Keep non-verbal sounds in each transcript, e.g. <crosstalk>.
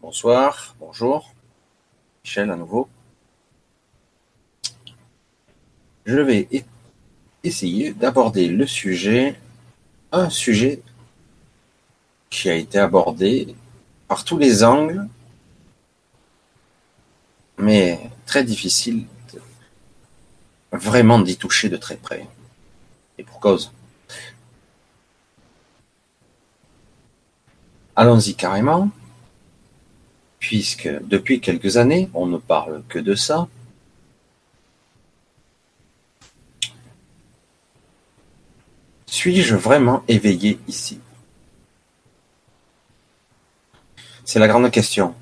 Bonsoir, bonjour. Michel à nouveau. Je vais essayer d'aborder le sujet, un sujet qui a été abordé par tous les angles, mais très difficile vraiment d'y toucher de très près. Et pour cause. Allons-y carrément, puisque depuis quelques années, on ne parle que de ça. Suis-je vraiment éveillé ici? C'est la grande question.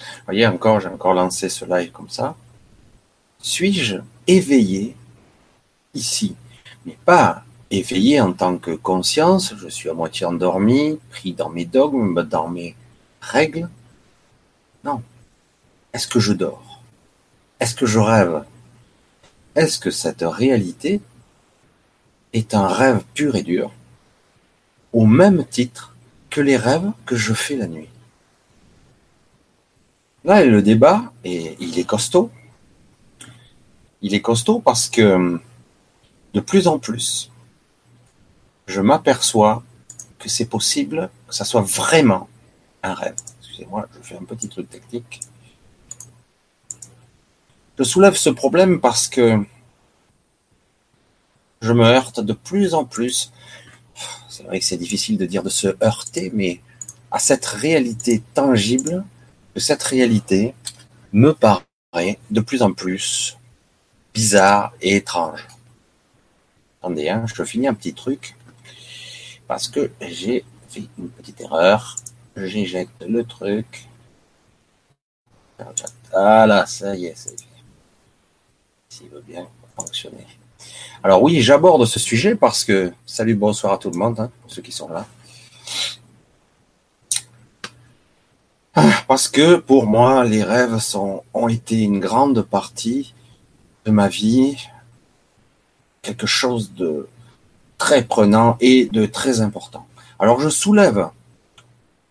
Vous voyez, encore, j'ai encore lancé ce live comme ça. Suis-je éveillé ici? Mais pas éveillé en tant que conscience, je suis à moitié endormi, pris dans mes dogmes, dans mes règles. Non. Est-ce que je dors? Est-ce que je rêve? Est-ce que cette réalité est un rêve pur et dur, au même titre que les rêves que je fais la nuit? Là, le débat, et il est costaud. Il est costaud parce que de plus en plus, je m'aperçois que c'est possible que ça soit vraiment un rêve. Excusez-moi, je fais un petit truc technique. Je soulève ce problème parce que je me heurte de plus en plus. C'est vrai que c'est difficile de dire de se heurter, mais à cette réalité tangible, que cette réalité me paraît de plus en plus bizarre et étrange. Attendez, hein, je finis un petit truc parce que j'ai fait une petite erreur. J'éjecte le truc. Voilà, ça y est, c'est fait. S'il veut bien fonctionner. Alors oui, j'aborde ce sujet parce que, salut, bonsoir à tout le monde, hein, pour ceux qui sont là. Ah, parce que pour moi, les rêves ont été une grande partie de ma vie, quelque chose de très prenant et de très important. Alors je soulève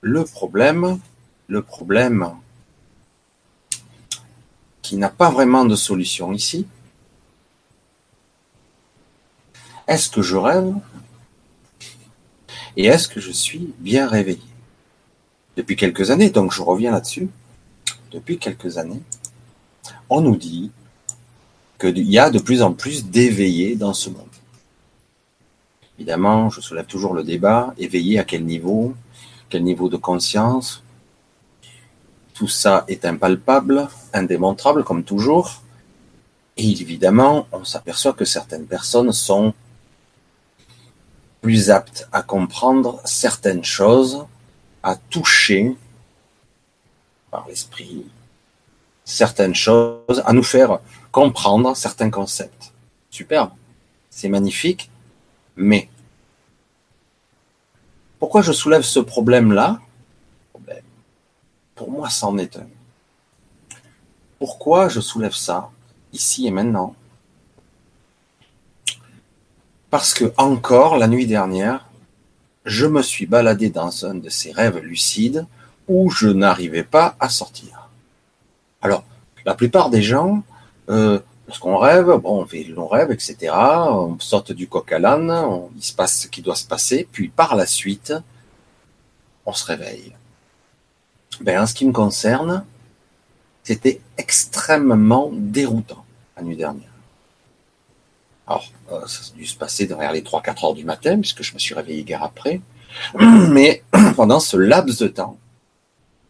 le problème, le problème qui n'a pas vraiment de solution ici. Est-ce que je rêve Et est-ce que je suis bien réveillé? Depuis quelques années, donc je reviens là-dessus, depuis quelques années, on nous dit qu'il y a de plus en plus d'éveillés dans ce monde. Évidemment, je soulève toujours le débat, éveillé à quel niveau, quel niveau de conscience. Tout ça est impalpable, indémontrable comme toujours. Et évidemment, on s'aperçoit que certaines personnes sont plus aptes à comprendre certaines choses, à toucher par l'esprit certaines choses, à nous faire comprendre certains concepts. Superbe, c'est magnifique, mais pourquoi je soulève ce problème-là? Pour moi, c'en est un. Pourquoi je soulève ça ici et maintenant? Parce que encore la nuit dernière, je me suis baladé dans un de ces rêves lucides où je n'arrivais pas à sortir. Alors, la plupart des gens euh, Lorsqu'on rêve, bon, on fait long rêve, etc. On saute du coq à l'âne, il se passe ce qui doit se passer, puis par la suite, on se réveille. Ben, en ce qui me concerne, c'était extrêmement déroutant la nuit dernière. Alors, euh, ça a dû se passer derrière les 3-4 heures du matin, puisque je me suis réveillé guère après. <clears throat> Mais <clears throat> pendant ce laps de temps,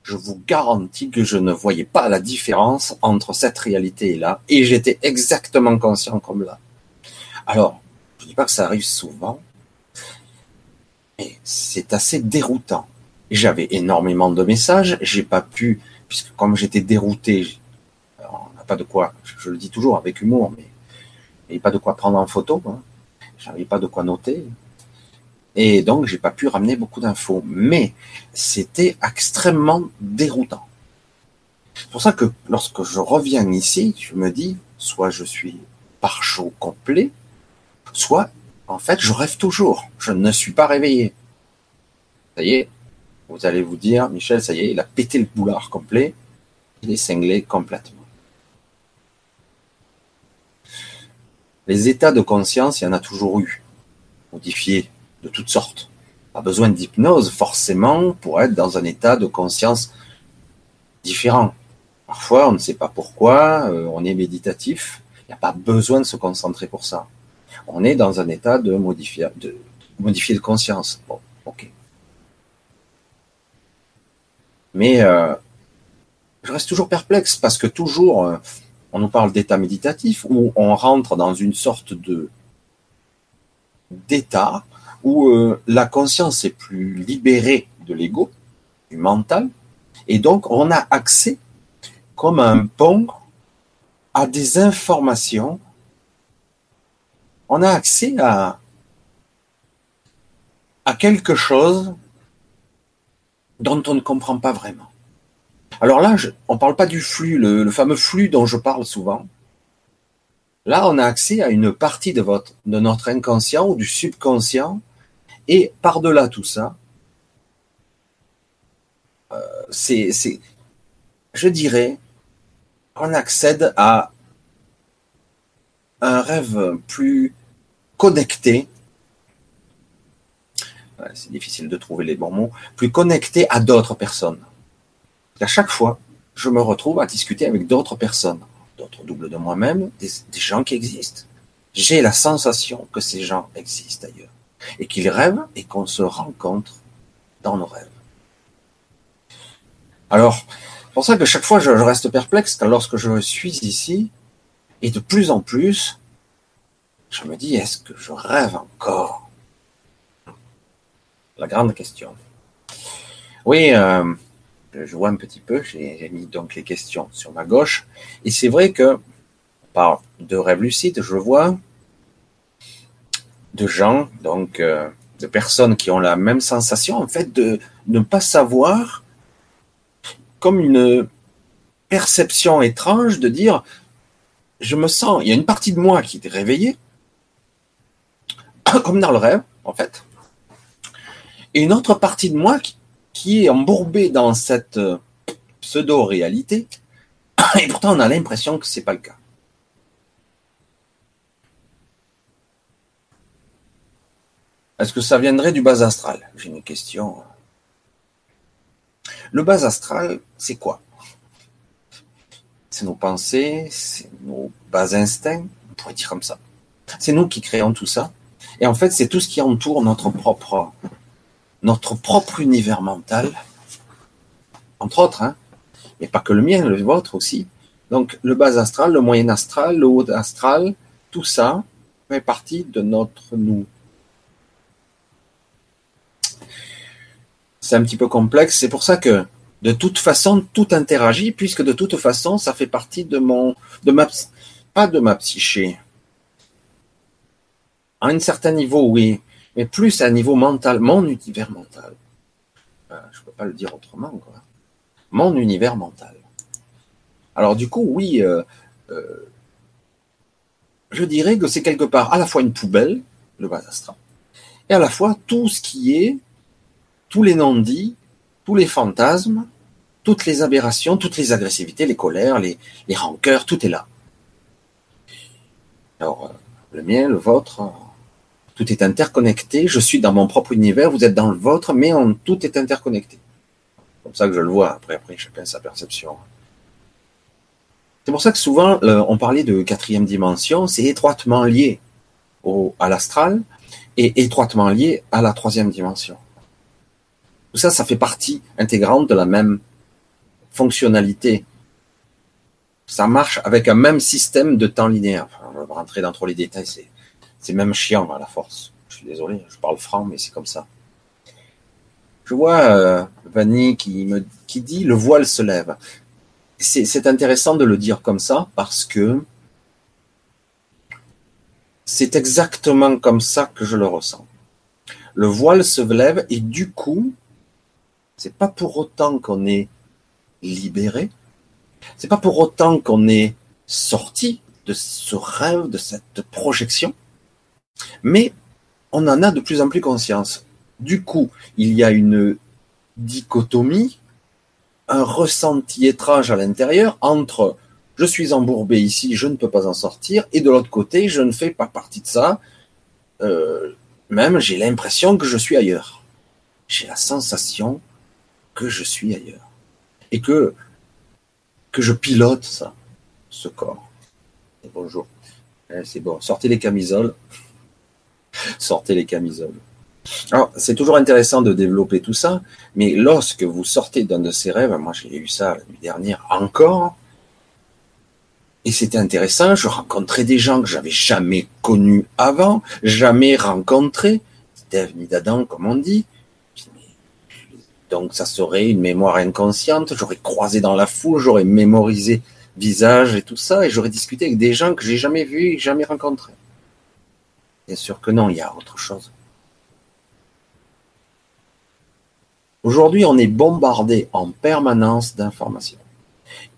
je vous garantis que je ne voyais pas la différence entre cette réalité et là, et j'étais exactement conscient comme là. Alors, je ne dis pas que ça arrive souvent, mais c'est assez déroutant. J'avais énormément de messages, j'ai pas pu, puisque comme j'étais dérouté, on n'a pas de quoi, je, le dis toujours avec humour, mais il n'y pas de quoi prendre en photo, hein. j'avais pas de quoi noter, et donc, j'ai pas pu ramener beaucoup d'infos. Mais c'était extrêmement déroutant. C'est pour ça que lorsque je reviens ici, je me dis, soit je suis par chaud complet, soit, en fait, je rêve toujours. Je ne suis pas réveillé. Ça y est, vous allez vous dire, Michel, ça y est, il a pété le boulard complet, il est cinglé complètement. Les états de conscience, il y en a toujours eu, modifiés de toutes sortes. Pas besoin d'hypnose forcément pour être dans un état de conscience différent. Parfois, on ne sait pas pourquoi, euh, on est méditatif, il n'y a pas besoin de se concentrer pour ça. On est dans un état de modifier de, conscience. Bon, ok. Mais euh, je reste toujours perplexe parce que toujours, euh, on nous parle d'état méditatif où on rentre dans une sorte de d'état où euh, la conscience est plus libérée de l'ego, du mental, et donc on a accès comme un pont à des informations. On a accès à, quelque chose dont on ne comprend pas vraiment. Alors là, on ne parle pas du flux, le, fameux flux dont je parle souvent. Là, on a accès à une partie de notre inconscient ou du subconscient, et par-delà tout ça, euh, c'est, je dirais, on accède à un rêve plus connecté. c'est difficile de trouver les bons mots. Plus connecté à d'autres personnes. À chaque fois, je me retrouve à discuter avec d'autres personnes, d'autres doubles de moi-même, des, des gens qui existent. J'ai la sensation que ces gens existent ailleurs et qu'ils rêvent et qu'on se rencontre dans nos rêves. Alors, c'est pour ça que chaque fois je, reste perplexe lorsque je suis ici, et de plus en plus, je me dis, est-ce que je rêve encore? La grande question. Oui, euh, je vois un petit peu, j'ai mis donc les questions sur ma gauche, et c'est vrai que par de rêves lucides, je vois de gens, donc euh, de personnes qui ont la même sensation, en fait, de ne pas savoir comme une perception étrange de dire je me sens, il y a une partie de moi qui est réveillée, <coughs> comme dans le rêve, en fait, et une autre partie de moi qui, est embourbée dans cette euh, pseudo-réalité, <coughs> et pourtant on a l'impression que c'est pas le cas. Est-ce que ça viendrait du bas astral? J'ai une question. Le bas astral, c'est quoi? C'est nos pensées, c'est nos bas instincts, on pourrait dire comme ça. C'est nous qui créons tout ça. Et en fait, c'est tout ce qui entoure notre propre, notre propre univers mental, entre autres, hein. mais pas que le mien, le vôtre aussi. Donc, le bas astral, le moyen astral, le haut astral, tout ça fait partie de notre nous. C'est un petit peu complexe. C'est pour ça que de toute façon, tout interagit, puisque de toute façon, ça fait partie de mon, de ma, pas de ma psyché. À un certain niveau, oui, mais plus à un niveau mental, mon univers mental. Euh, je ne peux pas le dire autrement, quoi. Mon univers mental. Alors du coup, oui, euh, euh, je dirais que c'est quelque part à la fois une poubelle, le bas et à la fois tout ce qui est tous les non-dits, tous les fantasmes, toutes les aberrations, toutes les agressivités, les colères, les, les rancœurs, tout est là. Alors, euh, le mien, le vôtre, tout est interconnecté. Je suis dans mon propre univers, vous êtes dans le vôtre, mais tout est interconnecté. C'est comme ça que je le vois. Après, après, chacun sa perception. C'est pour ça que souvent, euh, on parlait de quatrième dimension, c'est étroitement lié au, à l'astral et étroitement lié à la troisième dimension. Tout ça, ça fait partie intégrante de la même fonctionnalité. Ça marche avec un même système de temps linéaire. Enfin, on va rentrer dans trop les détails, c'est, c'est même chiant à la force. Je suis désolé, je parle franc, mais c'est comme ça. Je vois euh, Vanny qui me dit le voile se lève. C'est, c'est intéressant de le dire comme ça parce que c'est exactement comme ça que je le ressens. Le voile se lève et du coup, c'est pas pour autant qu'on est libéré. C'est pas pour autant qu'on est sorti de ce rêve, de cette projection. Mais on en a de plus en plus conscience. Du coup, il y a une dichotomie, un ressenti étrange à l'intérieur entre je suis embourbé ici, je ne peux pas en sortir, et de l'autre côté, je ne fais pas partie de ça. Euh, même, j'ai l'impression que je suis ailleurs. J'ai la sensation que je suis ailleurs. Et que, que je pilote ça, ce corps. Bonjour. Eh, c'est bon. Sortez les camisoles. <laughs> Sortez les camisoles. Alors, c'est toujours intéressant de développer tout ça, mais lorsque vous sortez d'un de ces rêves, moi j'ai eu ça la nuit dernière encore, et c'était intéressant, je rencontrais des gens que j'avais jamais connus avant, jamais rencontrés, Steve ni d'Adam comme on dit. Donc ça serait une mémoire inconsciente, j'aurais croisé dans la foule, j'aurais mémorisé visage et tout ça, et j'aurais discuté avec des gens que j'ai jamais vus et jamais rencontrés. Bien sûr que non, il y a autre chose. Aujourd'hui, on est bombardé en permanence d'informations.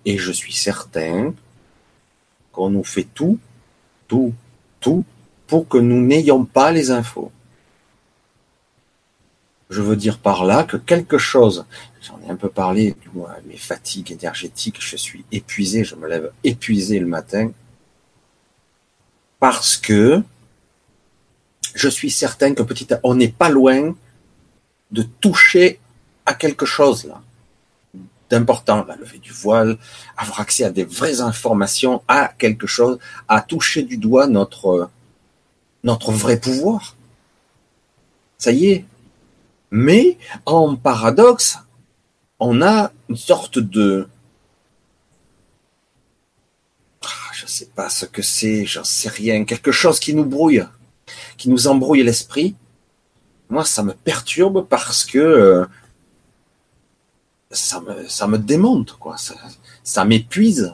Et je suis certain qu'on nous fait tout, tout, tout pour que nous n'ayons pas les infos. Je veux dire par là que quelque chose, j'en ai un peu parlé, mes fatigues énergétiques, je suis épuisé, je me lève épuisé le matin, parce que je suis certain que petit à on n'est pas loin de toucher à quelque chose là d'important, la levée du voile, avoir accès à des vraies informations, à quelque chose, à toucher du doigt notre notre vrai pouvoir. Ça y est. Mais en paradoxe, on a une sorte de ah, je sais pas ce que c'est, j'en sais rien, quelque chose qui nous brouille, qui nous embrouille l'esprit. Moi, ça me perturbe parce que euh, ça me, ça démonte, quoi. Ça, ça m'épuise.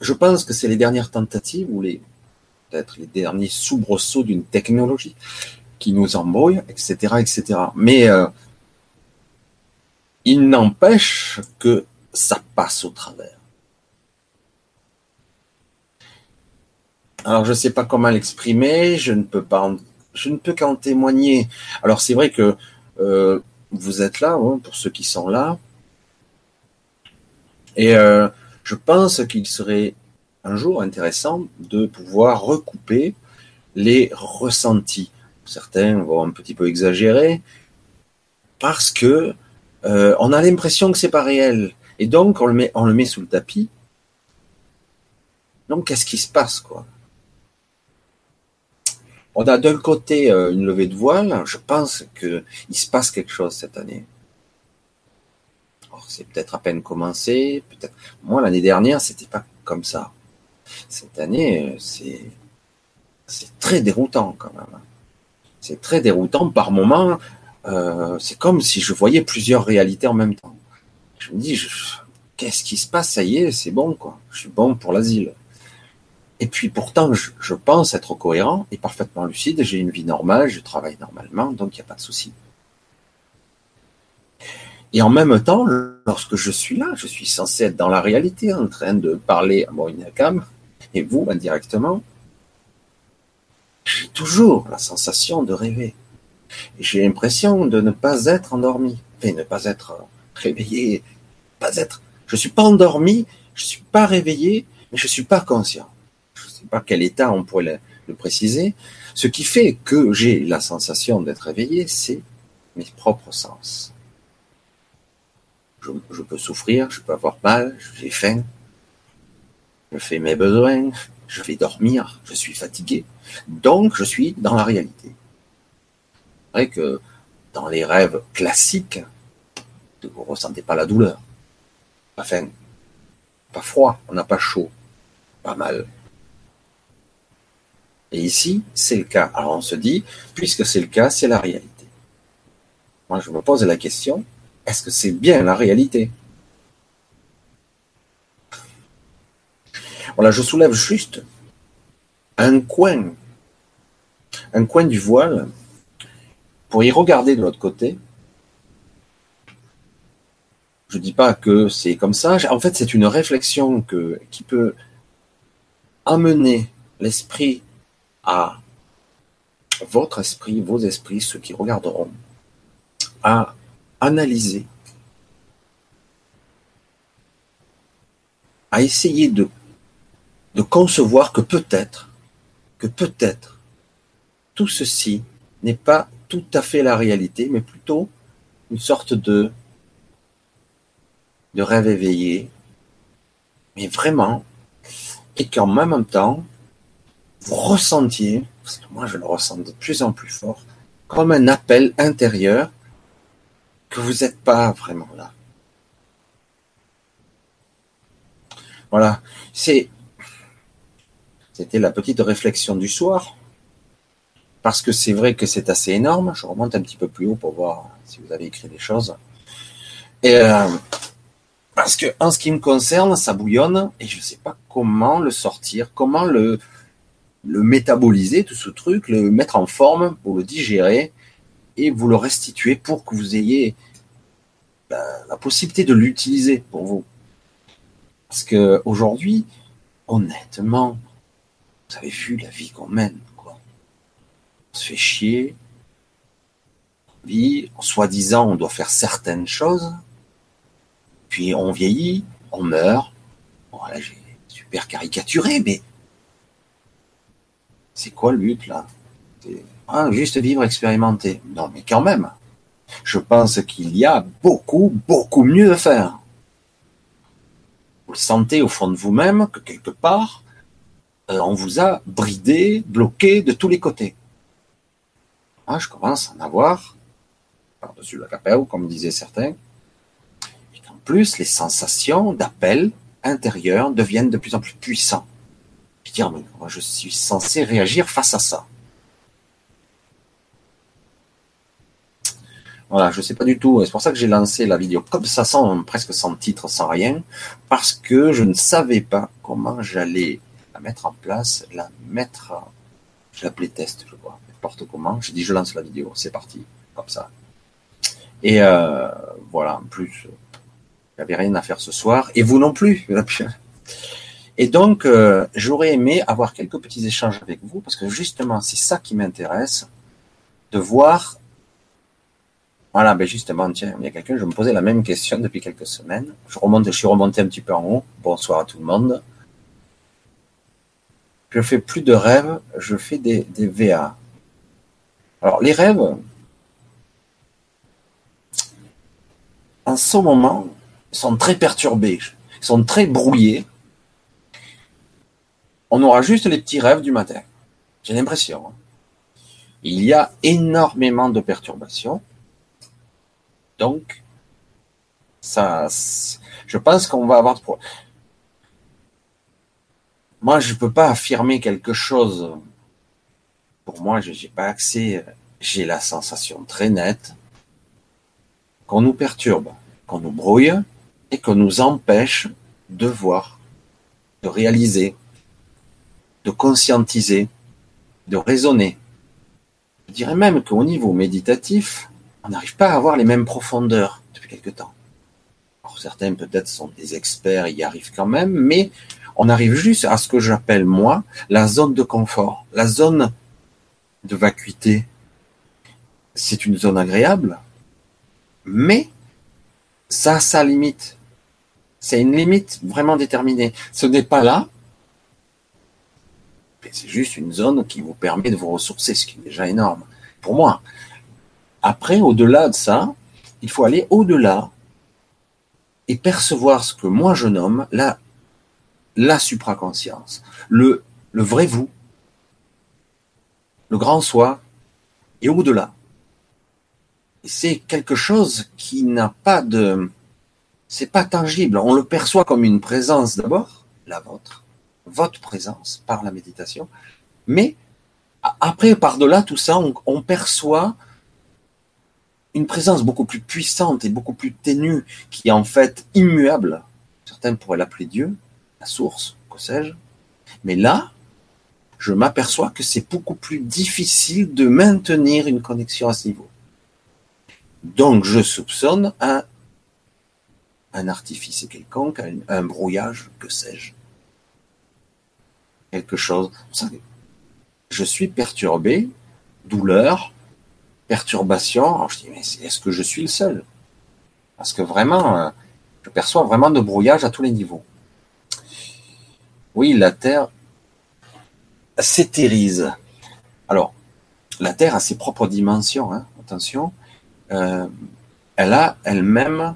Je pense que c'est les dernières tentatives ou les, peut-être les derniers soubresauts d'une technologie qui nous embrouille, etc., etc. Mais euh, il n'empêche que ça passe au travers. Alors je ne sais pas comment l'exprimer, je ne peux pas, je ne peux qu'en témoigner. Alors c'est vrai que euh, vous êtes là, hein, pour ceux qui sont là. Et euh, je pense qu'il serait un jour intéressant de pouvoir recouper les ressentis. Certains vont un petit peu exagérer parce que euh, on a l'impression que c'est pas réel et donc on le met sous le tapis. Donc qu'est-ce qui se passe quoi? On a d'un côté euh, une levée de voile. Je pense qu'il se passe quelque chose cette année. C'est peut-être à peine commencé. Peut-être. Moi, l'année dernière, c'était pas comme ça. Cette année, euh, c'est très déroutant quand même. C'est très déroutant par moments. Euh, c'est comme si je voyais plusieurs réalités en même temps. Je me dis, qu'est-ce qui se passe? Ça y est, c'est bon quoi. Je suis bon pour l'asile. Et puis pourtant, je, pense être cohérent et parfaitement lucide, j'ai une vie normale, je travaille normalement, donc il n'y a pas de souci. Et en même temps, lorsque je suis là, je suis censé être dans la réalité, en train de parler à mon inacam, et vous indirectement, j'ai toujours la sensation de rêver. J'ai l'impression de ne pas être endormi, et ne pas être réveillé, pas être. Je suis pas endormi, je suis pas réveillé, mais je suis pas conscient par quel état on pourrait le, préciser. Ce qui fait que j'ai la sensation d'être réveillé, c'est mes propres sens. Je, je, peux souffrir, je peux avoir mal, j'ai faim, je fais mes besoins, je vais dormir, je suis fatigué. Donc, je suis dans la réalité. C'est vrai que dans les rêves classiques, vous ne ressentez pas la douleur, pas faim, pas froid, on n'a pas chaud, pas mal, et ici, c'est le cas. Alors on se dit, puisque c'est le cas, c'est la réalité. Moi, je me pose la question, est-ce que c'est bien la réalité? Voilà, je soulève juste un coin, un coin du voile pour y regarder de l'autre côté. Je ne dis pas que c'est comme ça. En fait, c'est une réflexion que, qui peut amener l'esprit à votre esprit, vos esprits, ceux qui regarderont, à analyser, à essayer de, de concevoir que peut-être, que peut-être, tout ceci n'est pas tout à fait la réalité, mais plutôt une sorte de, de rêve éveillé, mais vraiment, et qu'en même temps, vous ressentiez, parce que moi je le ressens de plus en plus fort, comme un appel intérieur que vous n'êtes pas vraiment là. Voilà, c'est c'était la petite réflexion du soir, parce que c'est vrai que c'est assez énorme. Je remonte un petit peu plus haut pour voir si vous avez écrit des choses. Euh, parce que en ce qui me concerne, ça bouillonne et je ne sais pas comment le sortir, comment le métaboliser, tout ce truc, le mettre en forme pour le digérer et vous le restituer pour que vous ayez la, possibilité de l'utiliser pour vous. Parce que aujourd'hui, honnêtement, vous avez vu la vie qu'on mène, quoi. On se fait chier. Vit, en soi-disant, on doit faire certaines choses. Puis on vieillit, on meurt. Voilà, j'ai super caricaturé, mais c'est quoi le but là? Juste vivre, expérimenter. Non, mais quand même, je pense qu'il y a beaucoup, beaucoup mieux à faire. Vous le sentez au fond de vous-même que quelque part, euh, on vous a bridé, bloqué de tous les côtés. Ah, je commence à en avoir par-dessus la capelle, comme disaient certains. Et qu'en plus, les sensations d'appel intérieur deviennent de plus en plus puissantes dire, moi, je suis censé réagir face à ça. Voilà, je sais pas du tout. C'est pour ça que j'ai lancé la vidéo comme ça, sans presque sans titre, sans rien, parce que je ne savais pas comment j'allais la mettre en place, la mettre, je l'appelais test, je crois, n'importe comment. J'ai dit, je lance la vidéo, c'est parti, comme ça. Et euh, voilà, en plus, n'y avait rien à faire ce soir, et vous non plus. <laughs> Et donc, euh, j'aurais aimé avoir quelques petits échanges avec vous, parce que justement, c'est ça qui m'intéresse, de voir. Voilà, ben justement, tiens, il y a quelqu'un, je me posais la même question depuis quelques semaines. Je remonte, je suis remonté un petit peu en haut. Bonsoir à tout le monde. Je fais plus de rêves, je fais des, des VA. Alors, les rêves, en ce moment, sont très perturbés, sont très brouillés on aura juste les petits rêves du matin. J'ai l'impression. Hein. Il y a énormément de perturbations. Donc, ça, je pense qu'on va avoir. Moi, je ne peux pas affirmer quelque chose. Pour moi, je n'ai pas accès. J'ai la sensation très nette qu'on nous perturbe, qu'on nous brouille et qu'on nous empêche de voir, de réaliser, de conscientiser, de raisonner. Je dirais même qu'au niveau méditatif, on n'arrive pas à avoir les mêmes profondeurs depuis quelque temps. Certains peut-être sont des experts, y arrivent quand même, mais on arrive juste à ce que j'appelle moi la zone de confort, la zone de vacuité. C'est une zone agréable, mais ça a sa limite. C'est une limite vraiment déterminée. Ce n'est pas là c'est juste une zone qui vous permet de vous ressourcer, ce qui est déjà énorme. Pour moi. Après, au-delà de ça, il faut aller au-delà et percevoir ce que moi je nomme la, la supraconscience, le, le vrai vous, le grand soi, et au-delà. C'est quelque chose qui n'a pas de, c'est pas tangible. On le perçoit comme une présence d'abord, la vôtre, votre présence par la méditation. Mais après, par-delà tout ça, on, perçoit une présence beaucoup plus puissante et beaucoup plus ténue, qui est en fait immuable. Certains pourraient l'appeler Dieu, source, que sais-je. Mais là, je m'aperçois que c'est beaucoup plus difficile de maintenir une connexion à ce niveau. Donc, je soupçonne un, un artifice quelconque, un brouillage, que sais-je quelque chose. Je suis perturbé, douleur, perturbation. Je dis, mais est-ce que je suis le seul? Parce que vraiment, euh, je perçois vraiment de brouillage à tous les niveaux. Oui, la Terre s'éthérise. Alors, la Terre a ses propres dimensions, hein, attention. Euh, elle a elle-même,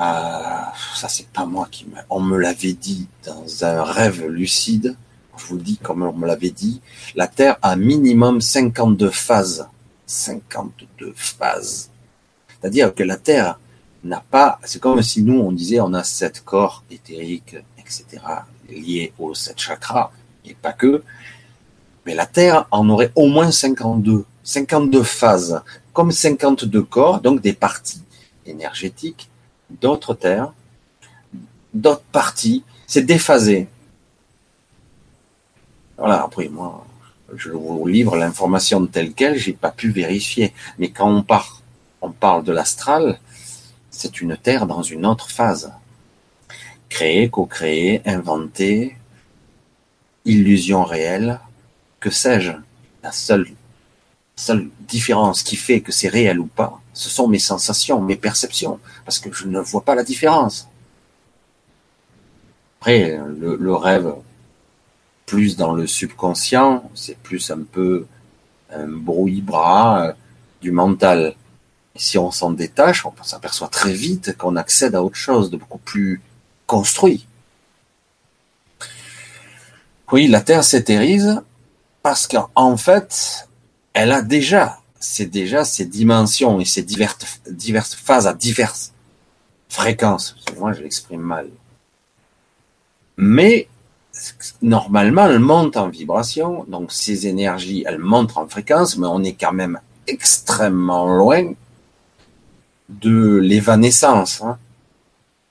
euh, ça c'est pas moi qui me, on me l'avait dit dans un rêve lucide, je vous dis comme on me l'avait dit, la Terre a minimum 52 phases. 52 phases. C'est-à-dire que la Terre n'a pas, c'est comme si nous on disait on a sept corps éthériques, etc., liés aux sept chakras, et pas que, mais la Terre en aurait au moins 52, 52 phases, comme 52 corps, donc des parties énergétiques, d'autres terres, d'autres parties, c'est déphasé. Voilà, après moi, je vous livre l'information telle qu'elle, j'ai pas pu vérifier. Mais quand on parle, on parle de l'astral, c'est une terre dans une autre phase. Créer, co-créer, inventer, illusion réelle, que sais-je La seule, différence qui fait que c'est réel ou pas, ce sont mes sensations, mes perceptions, parce que je ne vois pas la différence. Après, le, rêve, plus dans le subconscient, c'est plus un peu un brouille-bras euh, du mental. si on s'en détache, on s'aperçoit très vite qu'on accède à autre chose de beaucoup plus construit. Oui, la Terre s'éthérise parce qu'en fait, elle a déjà, c'est déjà ces dimensions et ces diverses, phases à diverses fréquences. Moi, je l'exprime mal. Mais normalement, elle monte en vibration, donc ces énergies, elles montent en fréquence, mais on est quand même extrêmement loin de l'évanescence. Hein.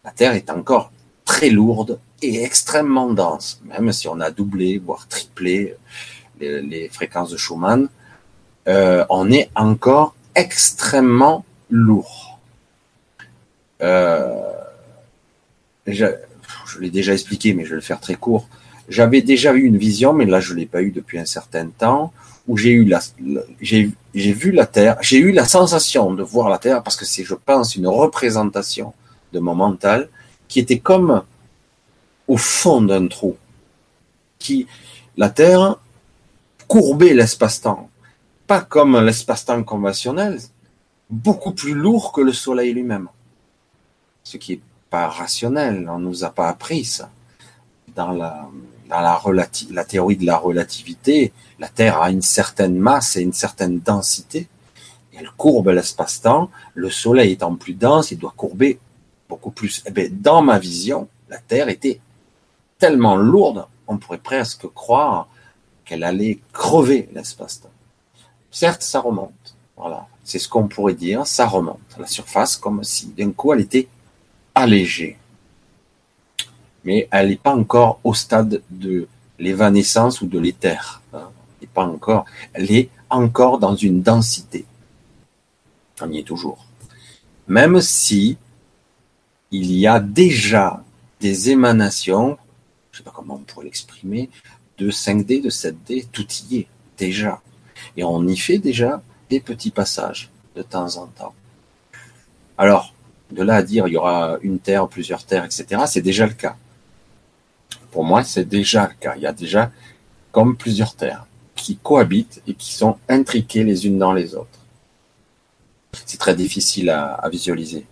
La Terre est encore très lourde et extrêmement dense, même si on a doublé, voire triplé les, fréquences de Schumann, euh, on est encore extrêmement lourd. Euh, je, l'ai déjà expliqué, mais je vais le faire très court. J'avais déjà eu une vision, mais là je l'ai pas eu depuis un certain temps, où j'ai eu la, j'ai vu la Terre, j'ai eu la sensation de voir la Terre parce que c'est, je pense, une représentation de mon mental qui était comme au fond d'un trou, qui la Terre courber l'espace-temps. Pas comme l'espace-temps conventionnel, beaucoup plus lourd que le Soleil lui-même. Ce qui est pas rationnel, on nous a pas appris ça. Dans la, dans la, la théorie de la relativité, la Terre a une certaine masse et une certaine densité. Elle courbe l'espace-temps. Le Soleil étant plus dense, il doit courber beaucoup plus. Eh bien, dans ma vision, la Terre était tellement lourde, on pourrait presque croire qu'elle allait crever l'espace-temps. Certes, ça remonte. Voilà. C'est ce qu'on pourrait dire. Ça remonte à la surface comme si d'un coup elle était allégée. Mais elle n'est pas encore au stade de l'évanescence ou de l'éther. Hein. Elle pas encore. Elle est encore dans une densité. On y est toujours. Même si il y a déjà des émanations, je ne sais pas comment on pourrait l'exprimer, de 5D, de 7D, tout y est déjà. Et on y fait déjà des petits passages de temps en temps. Alors, de là à dire il y aura une terre, plusieurs terres, etc., c'est déjà le cas. Pour moi, c'est déjà le cas. Il y a déjà comme plusieurs terres qui cohabitent et qui sont intriquées les unes dans les autres. C'est très difficile à visualiser.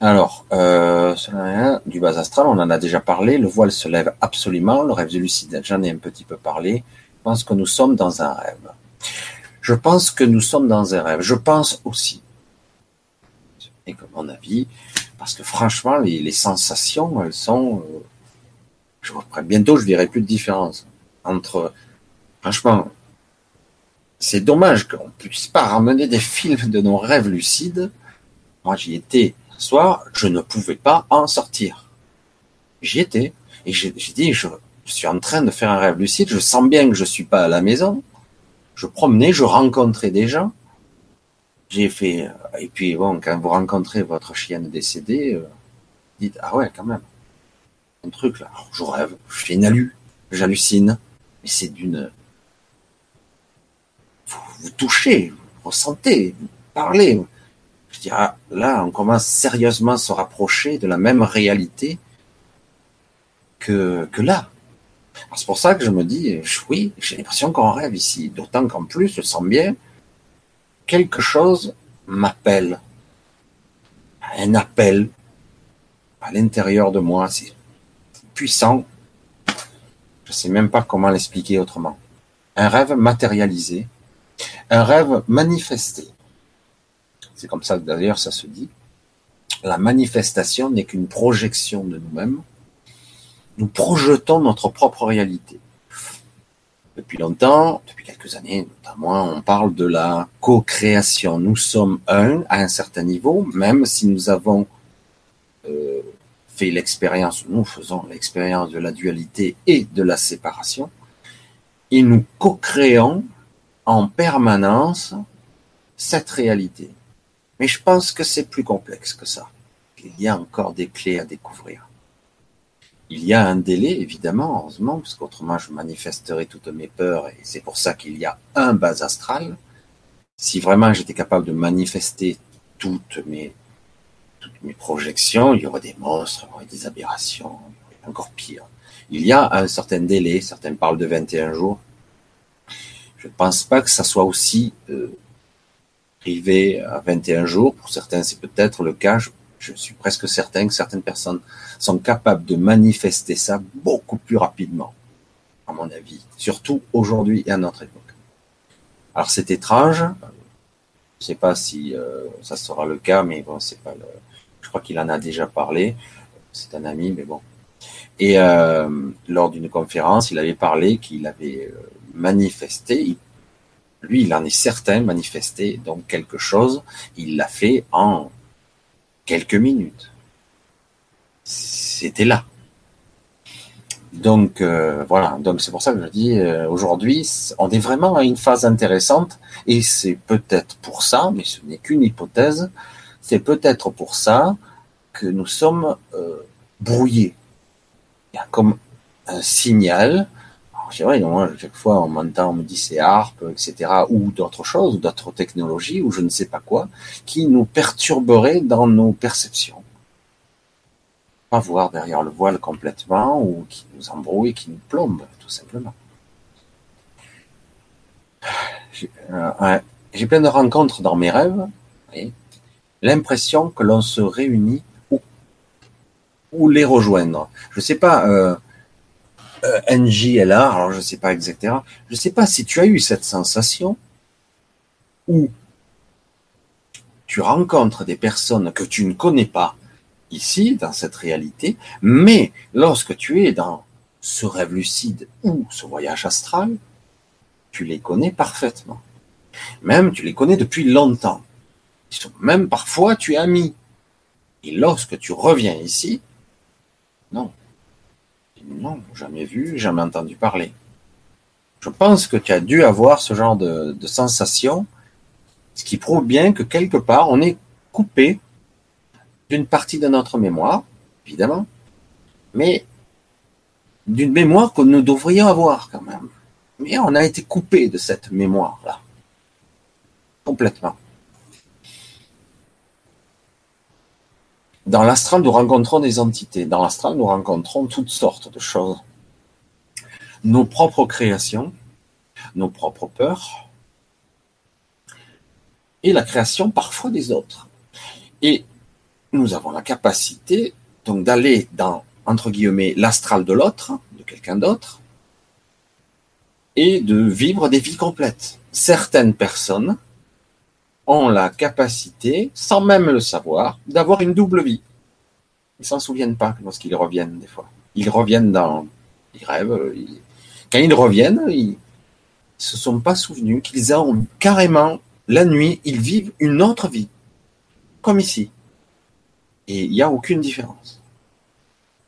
Alors, euh, du bas astral, on en a déjà parlé. Le voile se lève absolument. Le rêve de lucide, j'en ai un petit peu parlé. Je pense que nous sommes dans un rêve. Je pense que nous sommes dans un rêve. Je pense aussi, et comme mon avis, parce que franchement, les, sensations, elles sont. Euh, je bientôt, je verrai plus de différence entre. Franchement, c'est dommage qu'on puisse pas ramener des films de nos rêves lucides. Moi, j'y étais soir, je ne pouvais pas en sortir. J'y étais. Et j'ai dit, je, suis en train de faire un rêve lucide, je sens bien que je suis pas à la maison. Je promenais, je rencontrais des gens. J'ai fait, euh, et puis bon, quand vous rencontrez votre chienne décédée, euh, dites, ah ouais, quand même. Un truc là. je rêve, je fais une alu, j'hallucine. Mais c'est d'une, vous, vous touchez, vous ressentez, vous parlez, Je dis, ah, là, on commence sérieusement à se rapprocher de la même réalité que, que là. C'est pour ça que je me dis, oui, j'ai l'impression qu'on rêve ici. D'autant qu'en plus, je sens bien, quelque chose m'appelle. Un appel à l'intérieur de moi. C'est puissant. Je ne sais même pas comment l'expliquer autrement. Un rêve matérialisé. Un rêve manifesté. C'est comme ça que d'ailleurs ça se dit. La manifestation n'est qu'une projection de nous-mêmes nous projetons notre propre réalité. Depuis longtemps, depuis quelques années notamment, on parle de la co-création. Nous sommes un à un certain niveau, même si nous avons euh, fait l'expérience, nous faisons l'expérience de la dualité et de la séparation, et nous co-créons en permanence cette réalité. Mais je pense que c'est plus complexe que ça. Il y a encore des clés à découvrir. Il y a un délai, évidemment, heureusement, parce qu'autrement je manifesterai toutes mes peurs, et c'est pour ça qu'il y a un bas astral. Si vraiment j'étais capable de manifester toutes mes, toutes mes projections, il y aurait des monstres, il y aurait des aberrations, encore pire. Il y a un certain délai, certains parlent de 21 jours. Je ne pense pas que ça soit aussi euh, privé à 21 jours. Pour certains, c'est peut-être le cas je suis presque certain que certaines personnes sont capables de manifester ça beaucoup plus rapidement, à mon avis, surtout aujourd'hui et à notre époque. Alors c'est étrange, je ne sais pas si euh, ça sera le cas, mais bon, c'est pas. Je crois qu'il en a déjà parlé. C'est un ami, mais bon. Et euh, lors d'une conférence, il avait parlé qu'il avait euh, manifesté. Lui, il en est certain manifesté donc quelque chose. Il l'a fait en quelques minutes. C'était là. Donc euh, voilà, donc c'est pour ça que je dis euh, aujourd'hui, on est vraiment à une phase intéressante et c'est peut-être pour ça, mais ce n'est qu'une hypothèse, c'est peut-être pour ça que nous sommes euh, brouillés. Il y a comme un signal c'est vrai, moi, chaque fois, on m'entend, on me dit c'est ARP, etc., ou d'autres choses, d'autres technologies, ou je ne sais pas quoi, qui nous perturberaient dans nos perceptions. Pas voir derrière le voile complètement, ou qui nous embrouille, qui nous plombe, tout simplement. J'ai euh, plein de rencontres dans mes rêves, l'impression que l'on se réunit ou, ou les rejoindre. Je ne sais pas, euh, euh, alors je ne sais pas exactement. Je ne sais pas si tu as eu cette sensation où tu rencontres des personnes que tu ne connais pas ici, dans cette réalité, mais lorsque tu es dans ce rêve lucide ou ce voyage astral, tu les connais parfaitement. Même tu les connais depuis longtemps. Même parfois tu es ami. Et lorsque tu reviens ici, non, non, jamais vu, jamais entendu parler. Je pense que tu as dû avoir ce genre de, sensation, ce qui prouve bien que quelque part, on est coupé d'une partie de notre mémoire, évidemment, mais d'une mémoire que nous devrions avoir quand même. Mais on a été coupé de cette mémoire-là. Complètement. Dans l'astral, nous rencontrons des entités. Dans l'astral, nous rencontrons toutes sortes de choses. Nos propres créations, nos propres peurs, et la création parfois des autres. Et nous avons la capacité donc d'aller dans, entre guillemets, l'astral de l'autre, de quelqu'un d'autre, et de vivre des vies complètes. Certaines personnes ont la capacité, sans même le savoir, d'avoir une double vie. Ils s'en souviennent pas lorsqu'ils reviennent des fois. Ils reviennent dans, ils rêvent. Quand ils reviennent, ils se sont pas souvenus qu'ils ont carrément la nuit, ils vivent une autre vie, comme ici. Et il n'y a aucune différence.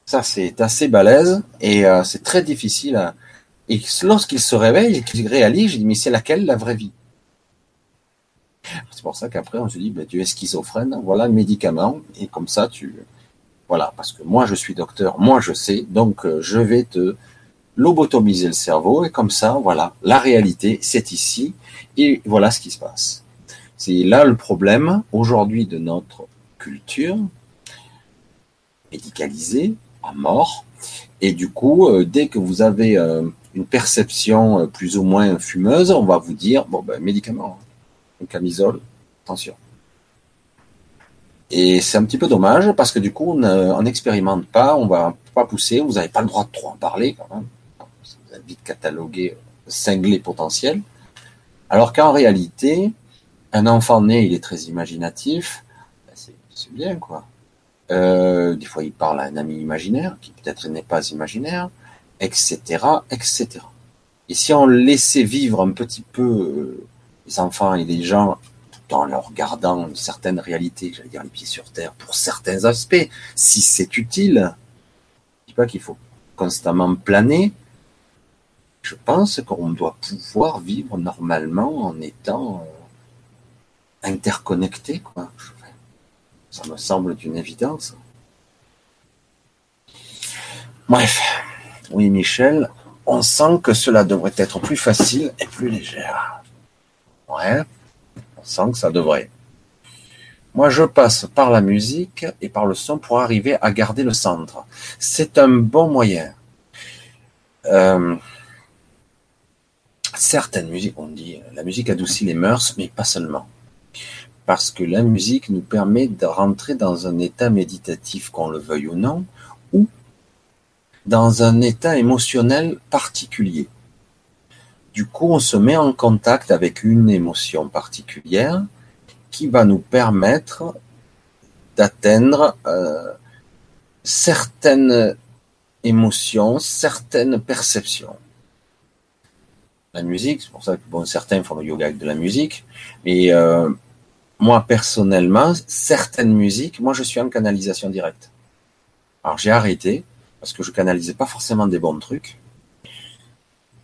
Ça, c'est assez balèze et euh, c'est très difficile. À... Et lorsqu'ils se réveillent et qu'ils réalisent, je dis, mais c'est laquelle la vraie vie? C'est pour ça qu'après, on se dit, ben, tu es schizophrène, voilà le médicament, et comme ça, tu, voilà, parce que moi, je suis docteur, moi, je sais, donc, euh, je vais te lobotomiser le cerveau, et comme ça, voilà, la réalité, c'est ici, et voilà ce qui se passe. C'est là le problème aujourd'hui de notre culture médicalisée, à mort. Et du coup, euh, dès que vous avez euh, une perception plus ou moins fumeuse, on va vous dire, bon, ben, médicament, une camisole, attention. Et c'est un petit peu dommage parce que du coup, on n'expérimente pas, on va pas pousser, vous n'avez pas le droit de trop en parler quand même. Vous avez vite catalogué, cinglé potentiel. Alors qu'en réalité, un enfant né, il est très imaginatif, ben, c'est bien quoi. Euh, des fois, il parle à un ami imaginaire qui peut-être n'est pas imaginaire, etc., etc. Et si on laissait vivre un petit peu euh, les enfants et les gens tout en leur gardant une certaine réalité, j'allais dire les pieds sur terre pour certains aspects, si c'est utile, je dis pas qu'il faut constamment planer. Je pense qu'on doit pouvoir vivre normalement en étant euh, interconnecté, quoi. Ça me semble d'une évidence. Bref, oui Michel, on sent que cela devrait être plus facile et plus léger. Ouais, on sent que ça devrait. Moi, je passe par la musique et par le son pour arriver à garder le centre. C'est un bon moyen. Euh, certaines musiques, on dit, la musique adoucit les mœurs, mais pas seulement parce que la musique nous permet de rentrer dans un état méditatif, qu'on le veuille ou non, ou dans un état émotionnel particulier. Du coup, on se met en contact avec une émotion particulière qui va nous permettre d'atteindre euh, certaines émotions, certaines perceptions. La musique, c'est pour ça que bon, certains font le yoga avec de la musique, mais euh, moi personnellement, certaines musiques, moi je suis en canalisation directe. Alors j'ai arrêté parce que je canalisais pas forcément des bons trucs.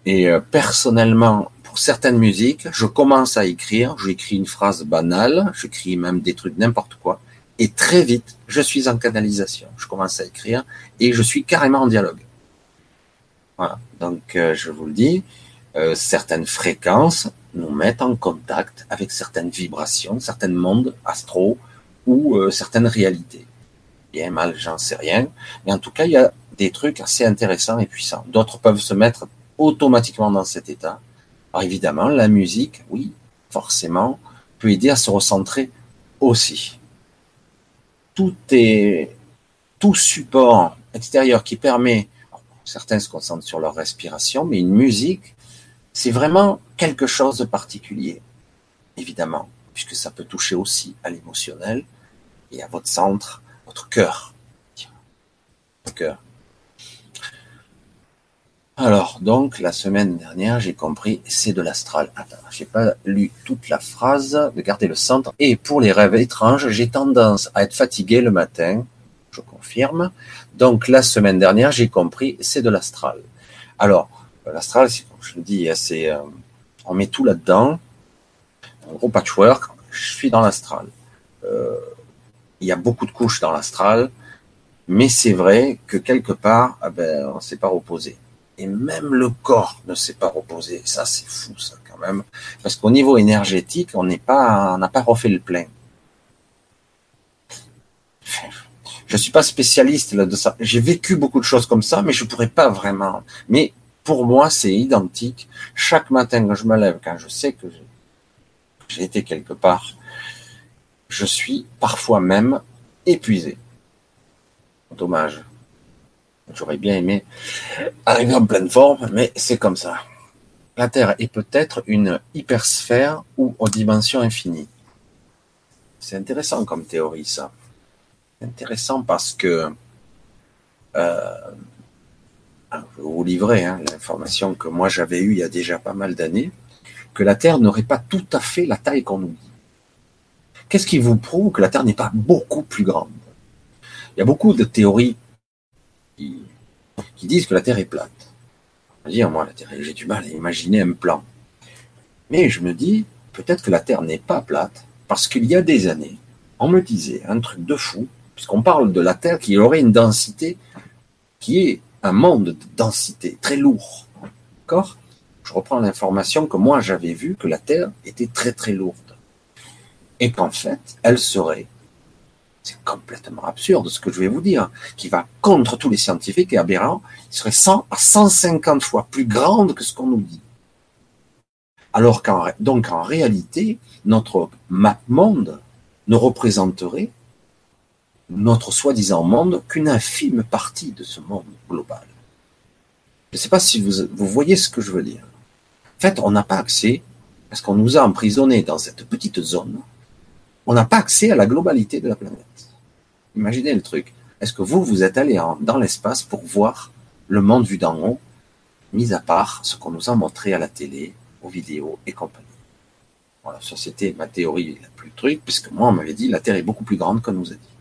Et euh, personnellement, pour certaines musiques, je commence à écrire, j'écris une phrase banale, j'écris même des trucs n'importe quoi, et très vite, je suis en canalisation. Je commence à écrire et je suis carrément en dialogue. Voilà. Donc euh, je vous le dis, euh, certaines fréquences, nous mettent en contact avec certaines vibrations, certains mondes astraux ou euh, certaines réalités. Bien mal, j'en sais rien, mais en tout cas, il y a des trucs assez intéressants et puissants. D'autres peuvent se mettre automatiquement dans cet état. Alors évidemment, la musique, oui, forcément, peut aider à se recentrer aussi. Tout est, tout support extérieur qui permet, certains se concentrent sur leur respiration, mais une musique c'est vraiment quelque chose de particulier, évidemment, puisque ça peut toucher aussi à l'émotionnel et à votre centre, votre cœur. Cœur. Alors, donc, la semaine dernière, j'ai compris, c'est de l'astral. Attends, j'ai pas lu toute la phrase, de garder le centre. Et pour les rêves étranges, j'ai tendance à être fatigué le matin, je confirme. Donc, la semaine dernière, j'ai compris, c'est de l'astral. Alors, l'astral, comme je le dis, c'est, euh, on met tout là-dedans, un gros patchwork. Je suis dans l'astral. Euh, il y a beaucoup de couches dans l'astral, mais c'est vrai que quelque part, ah ben, on s'est pas reposé. Et même le corps ne s'est pas reposé. Ça, c'est fou, ça, quand même. Parce qu'au niveau énergétique, on n'est pas, on n'a pas refait le plein. Je suis pas spécialiste là de ça. J'ai vécu beaucoup de choses comme ça, mais je pourrais pas vraiment. Mais pour moi, c'est identique. Chaque matin quand je me lève, quand je sais que j'ai été quelque part, je suis parfois même épuisé. Dommage. J'aurais bien aimé arriver en pleine forme, mais c'est comme ça. La Terre est peut-être une hypersphère ou aux dimensions infinies. C'est intéressant comme théorie, ça. Intéressant parce que euh, je vais vous livrer hein, l'information que moi j'avais eue il y a déjà pas mal d'années, que la Terre n'aurait pas tout à fait la taille qu'on nous dit. Qu'est-ce qui vous prouve que la Terre n'est pas beaucoup plus grande? Il y a beaucoup de théories qui, disent que la Terre est plate. Dire, moi, la Terre, j'ai du mal à imaginer un plan. Mais je me dis, peut-être que la Terre n'est pas plate, parce qu'il y a des années, on me disait un truc de fou, puisqu'on parle de la Terre qui aurait une densité qui est un monde de densité très lourd. D'accord? Je reprends l'information que moi j'avais vue que la Terre était très très lourde. et qu'en fait, elle serait, c'est complètement absurde ce que je vais vous dire, qui va contre tous les scientifiques et aberrant, il serait 100 à 150 fois plus grande que ce qu'on nous dit. Alors qu'en, donc en réalité, notre map monde ne représenterait notre soi-disant monde qu'une infime partie de ce monde global. Je ne sais pas si vous, vous voyez ce que je veux dire. En fait, on n'a pas accès, parce qu'on nous a emprisonnés dans cette petite zone, on n'a pas accès à la globalité de la planète. Imaginez le truc. Est-ce que vous, vous êtes allé dans l'espace pour voir le monde vu d'en haut, mis à part ce qu'on nous a montré à la télé, aux vidéos et compagnie? Voilà, ça c'était ma théorie la plus truc, puisque moi on m'avait dit la Terre est beaucoup plus grande qu'on nous a dit.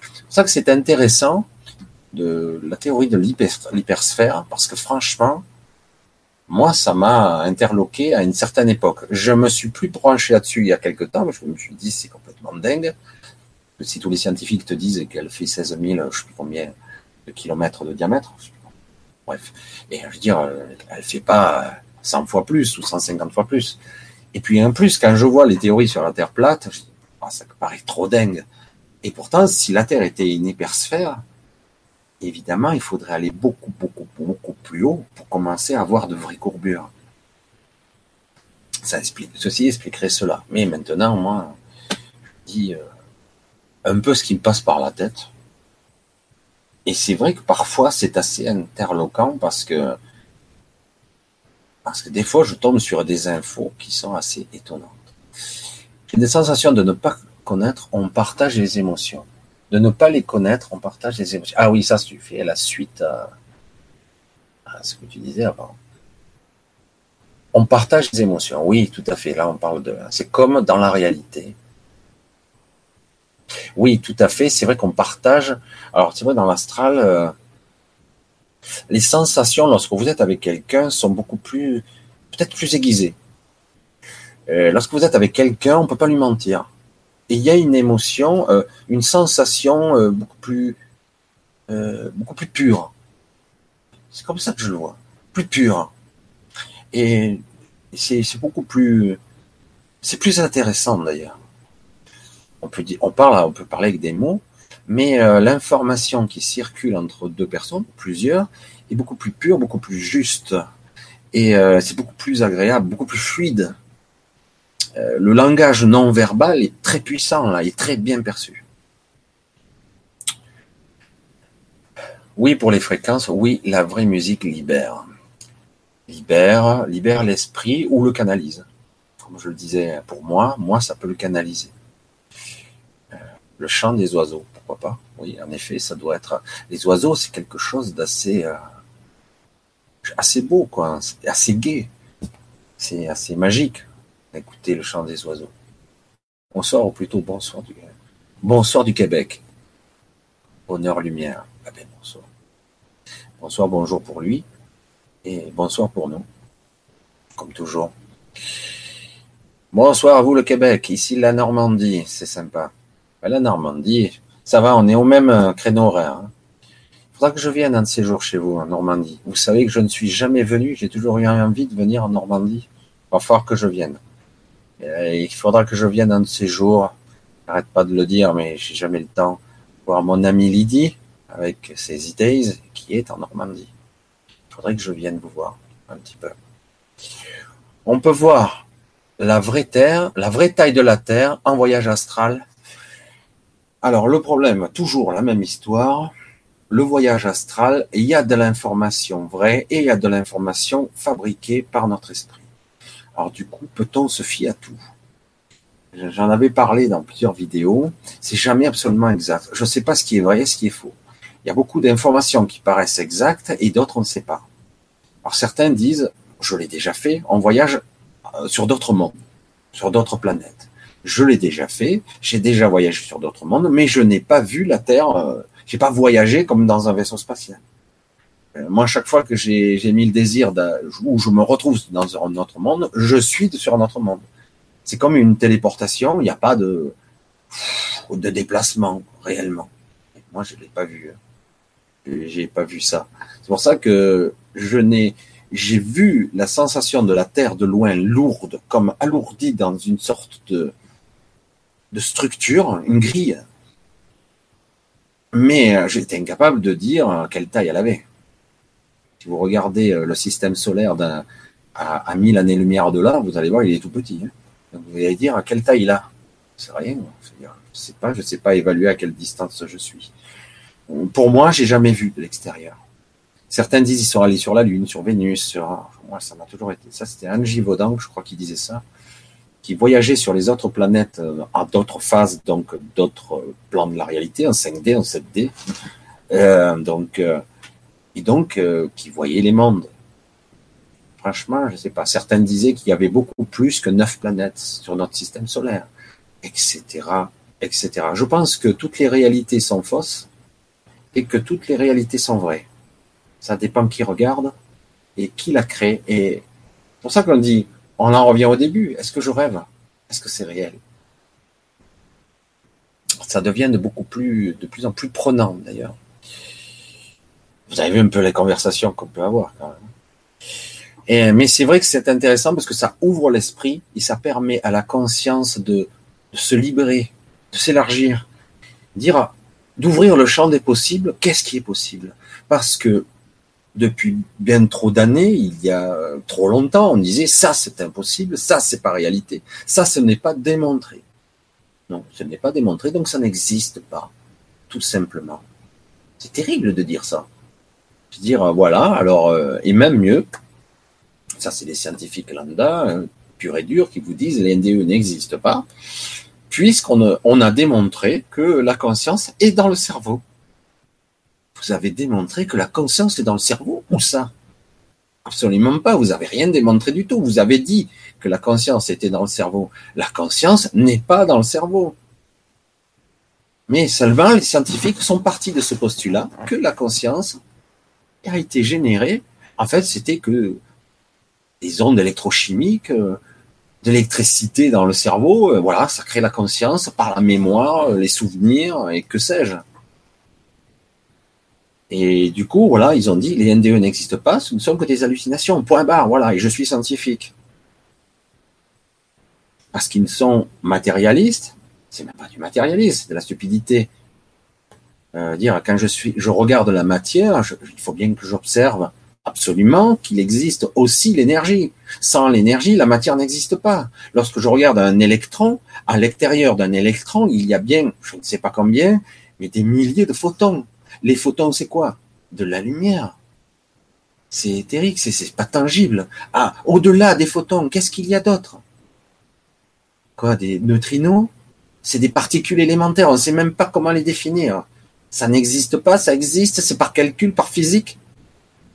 C'est pour ça que c'est intéressant de la théorie de l'hypersphère, parce que franchement, moi, ça m'a interloqué à une certaine époque. Je me suis plus branché là-dessus il y a quelque temps, mais je me suis dit, c'est complètement dingue. Si tous les scientifiques te disent qu'elle fait 16 000, je ne sais plus combien de kilomètres de diamètre, bref. Et je veux dire, elle fait pas 100 fois plus ou 150 fois plus. Et puis, en plus, quand je vois les théories sur la Terre plate, je dis, ah, ça paraît trop dingue. Et pourtant, si la Terre était une hypersphère, évidemment, il faudrait aller beaucoup, beaucoup, beaucoup plus haut pour commencer à avoir de vraies courbures. Ça ceci expliquerait cela. Mais maintenant, moi, je dis euh, un peu ce qui me passe par la tête. Et c'est vrai que parfois, c'est assez interloquant parce que, parce que des fois, je tombe sur des infos qui sont assez étonnantes. J'ai des sensations de ne pas connaître, on partage les émotions de ne pas les connaître, on partage les émotions. Ah oui, ça, tu fais la suite à, ce que tu disais avant. On partage les émotions. Oui, tout à fait. Là, on parle de. C'est comme dans la réalité. Oui, tout à fait. C'est vrai qu'on partage. Alors, c'est vrai, dans l'astral, euh, les sensations lorsque vous êtes avec quelqu'un sont beaucoup plus, peut-être plus aiguisées. Euh, lorsque vous êtes avec quelqu'un, on peut pas lui mentir. Et il y a une émotion, euh, une sensation beaucoup plus, beaucoup plus pure. C'est comme ça que je le vois, plus pure. Et c'est beaucoup plus, c'est plus intéressant d'ailleurs. On peut on on peut parler avec des mots, mais l'information qui circule entre deux personnes, plusieurs, est beaucoup plus pure, beaucoup plus juste, et c'est beaucoup plus agréable, beaucoup plus fluide. Euh, le langage non verbal est très puissant là, est très bien perçu. Oui, pour les fréquences, oui, la vraie musique libère. Libère, libère l'esprit ou le canalise. Comme je le disais pour moi, moi, ça peut le canaliser. Le chant des oiseaux, pourquoi pas? Oui, en effet, ça doit être. Les oiseaux, c'est quelque chose d'assez euh, assez beau, quoi. Assez gai. C'est assez magique. Écoutez le chant des oiseaux. Bonsoir, ou plutôt bonsoir du, bonsoir du Québec. Honneur lumière. Ah ben, bonsoir. Bonsoir, bonjour pour lui. Et bonsoir pour nous. Comme toujours. Bonsoir à vous le Québec. Ici la Normandie. C'est sympa. La Normandie, ça va, on est au même euh, créneau horaire. Il faudra que je vienne un de ces jours chez vous en Normandie. Vous savez que je ne suis jamais venu. J'ai toujours eu envie de venir en Normandie. Il va falloir que je vienne. Il faudra que je vienne un de ces jours. J'arrête pas de le dire, mais j'ai jamais le temps. Voir mon ami Lydie avec ses e qui est en Normandie. Il faudrait que je vienne vous voir un petit peu. On peut voir la vraie Terre, la vraie taille de la Terre en voyage astral. Alors le problème, toujours la même histoire. Le voyage astral, il y a de l'information vraie et il y a de l'information fabriquée par notre esprit. Alors du coup, peut-on se fier à tout? J'en avais parlé dans plusieurs vidéos. C'est jamais absolument exact. Je ne sais pas ce qui est vrai et ce qui est faux. Il y a beaucoup d'informations qui paraissent exactes et d'autres on ne sait pas. Alors certains disent, je l'ai déjà fait, on voyage euh, sur d'autres mondes, sur d'autres planètes. Je l'ai déjà fait, j'ai déjà voyagé sur d'autres mondes, mais je n'ai pas vu la Terre, euh, j'ai pas voyagé comme dans un vaisseau spatial. Euh, moi, chaque fois que j'ai mis le désir où je me retrouve dans un autre monde, je suis sur un autre monde. C'est comme une téléportation, il n'y a pas de, déplacement réellement. Moi, je l'ai pas vu. Hein. J'ai pas vu ça. C'est pour ça que je n'ai, j'ai vu la sensation de la Terre de loin lourde, comme alourdie dans une sorte de, de structure, une grille. Mais euh, j'étais incapable de dire quelle taille elle avait. Si vous regardez euh, le système solaire à, à 1000 années-lumière de là, vous allez voir, il est tout petit. Hein. vous allez dire à quelle taille il a. C'est rien. Je sais pas, je sais pas évaluer à quelle distance je suis. Pour moi, j'ai jamais vu de l'extérieur. Certains disent ils sont allés sur la Lune, sur Vénus, sur. Moi, ça m'a toujours été. Ça, c'était Angie Vaudan, je crois, qui disait ça, qui voyageait sur les autres planètes euh, à d'autres phases, donc d'autres plans de la réalité, en 5D, en 7D. Euh, donc, euh, et donc, qui voyait les mondes. Franchement, je sais pas. Certains disaient qu'il y avait beaucoup plus que neuf planètes sur notre système solaire, etc., etc. Je pense que toutes les réalités sont fausses et que toutes les réalités sont vraies. Ça dépend qui regarde et qui la crée. Et pour ça qu'on dit, on en revient au début. Est-ce que je rêve? Est-ce que c'est réel? Ça devient de beaucoup plus, de plus en plus prenant d'ailleurs. Vous avez vu un peu les conversations qu'on peut avoir quand même. Mais c'est vrai que c'est intéressant parce que ça ouvre l'esprit et ça permet à la conscience de, de se libérer, de s'élargir, dire d'ouvrir le champ des possibles. Qu'est-ce qui est possible? Parce que depuis bien trop d'années, il y a trop longtemps, on disait ça c'est impossible, ça c'est pas réalité, ça ce n'est pas démontré. Non, ce n'est pas démontré, donc ça n'existe pas, tout simplement. C'est terrible de dire ça. De dire euh, voilà, alors euh, et même mieux, ça c'est les scientifiques lambda, hein, pur et dur, qui vous disent les NDE n'existent pas, puisqu'on on a démontré que la conscience est dans le cerveau. Vous avez démontré que la conscience est dans le cerveau Où ça? Absolument pas. Vous n'avez rien démontré du tout. Vous avez dit que la conscience était dans le cerveau. La conscience n'est pas dans le cerveau. Mais seulement les scientifiques sont partis de ce postulat que la conscience a été générée. En fait, c'était que des ondes électrochimiques, euh, de l'électricité dans le cerveau, euh, voilà, ça crée la conscience par la mémoire, les souvenirs et que sais-je. Et du coup, voilà, ils ont dit les NDE n'existent pas, ce ne sont que des hallucinations. Point barre, voilà, et je suis scientifique. Parce qu'ils sont matérialistes, c'est même pas du matérialisme, c'est de la stupidité. Euh, dire quand je suis, je regarde la matière, il faut bien que j'observe absolument qu'il existe aussi l'énergie. Sans l'énergie, la matière n'existe pas. Lorsque je regarde un électron, à l'extérieur d'un électron, il y a bien, je ne sais pas combien, mais des milliers de photons. Les photons, c'est quoi? De la lumière. C'est éthérique, c'est pas tangible. Ah, au-delà des photons, qu'est-ce qu'il y a d'autre? Quoi, des neutrinos? C'est des particules élémentaires, on ne sait même pas comment les définir. Ça n'existe pas, ça existe, c'est par calcul, par physique.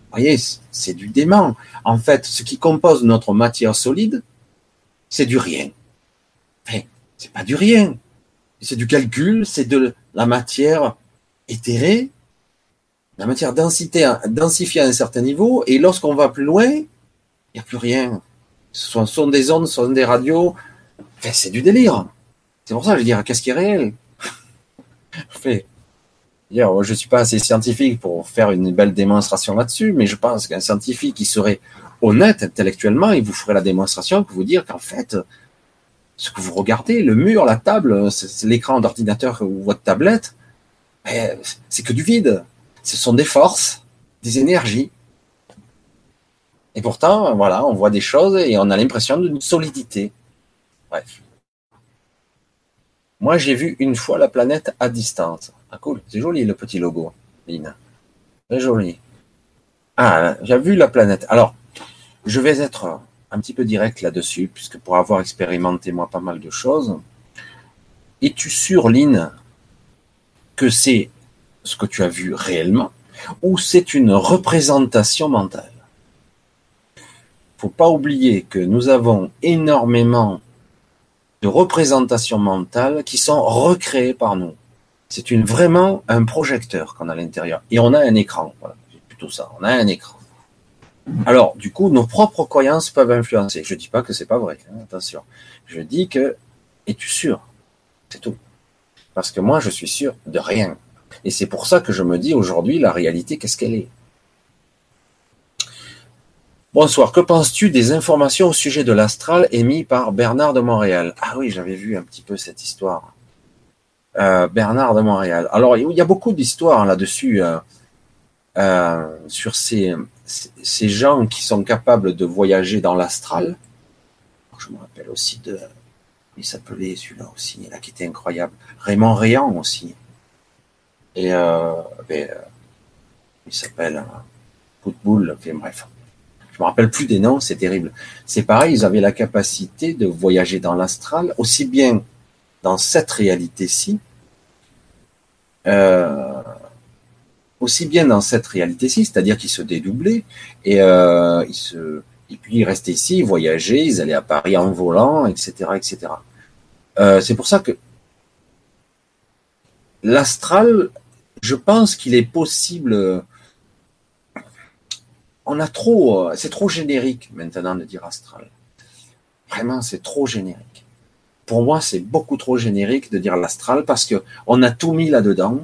Vous voyez, c'est du dément. En fait, ce qui compose notre matière solide, c'est du rien. Enfin, c'est pas du rien. C'est du calcul, c'est de la matière éthérée, la matière densité, densifiée à un certain niveau, et lorsqu'on va plus loin, il n'y a plus rien. Ce sont, des ondes, ce sont des radios. Enfin, c'est du délire. C'est pour ça que je veux dire, qu'est-ce qui est réel? <laughs> Je ne suis pas assez scientifique pour faire une belle démonstration là-dessus, mais je pense qu'un scientifique qui serait honnête intellectuellement, il vous ferait la démonstration pour vous dire qu'en fait, ce que vous regardez, le mur, la table, l'écran d'ordinateur ou votre tablette, c'est que du vide. Ce sont des forces, des énergies. Et pourtant, voilà, on voit des choses et on a l'impression d'une solidité. Bref. Moi, j'ai vu une fois la planète à distance. Ah, cool. C'est joli le petit logo, Lina. Très joli. Ah, j'ai vu la planète. Alors, je vais être un petit peu direct là-dessus, puisque pour avoir expérimenté moi pas mal de choses, es-tu sûr, Lynn, que c'est ce que tu as vu réellement ou c'est une représentation mentale. Faut pas oublier que nous avons énormément de représentations mentales qui sont recréées par nous. C'est vraiment un projecteur qu'on a à l'intérieur et on a un écran. Voilà, plutôt ça. On a un écran. Alors, du coup, nos propres croyances peuvent influencer. Je dis pas que c'est pas vrai. Hein, attention. Je dis que es-tu sûr? C'est tout. Parce que moi, je suis sûr de rien. Et c'est pour ça que je me dis aujourd'hui, la réalité, qu'est-ce qu'elle est? Bonsoir, que penses-tu des informations au sujet de l'astral émis par Bernard de Montréal? Ah oui, j'avais vu un petit peu cette histoire. Euh, Bernard de Montréal. Alors, il y a beaucoup d'histoires là-dessus, euh, euh, sur ces, ces gens qui sont capables de voyager dans l'astral. Je me rappelle aussi de... Il s'appelait celui-là aussi, là, qui était incroyable. Raymond Réan aussi. Et ben, il s'appelle enfin, bref. Je me rappelle plus des noms, c'est terrible. C'est pareil, ils avaient la capacité de voyager dans l'astral, aussi bien dans cette réalité-ci, euh, aussi bien dans cette réalité-ci, c'est-à-dire qu'ils se dédoublaient et euh, ils se, et puis ils restaient ici, ils voyageaient, ils allaient à Paris en volant, etc., etc. Euh, c'est pour ça que l'astral, je pense qu'il est possible on a trop, euh, c'est trop générique maintenant de dire astral. Vraiment, c'est trop générique. Pour moi, c'est beaucoup trop générique de dire l'astral parce que on a tout mis là-dedans.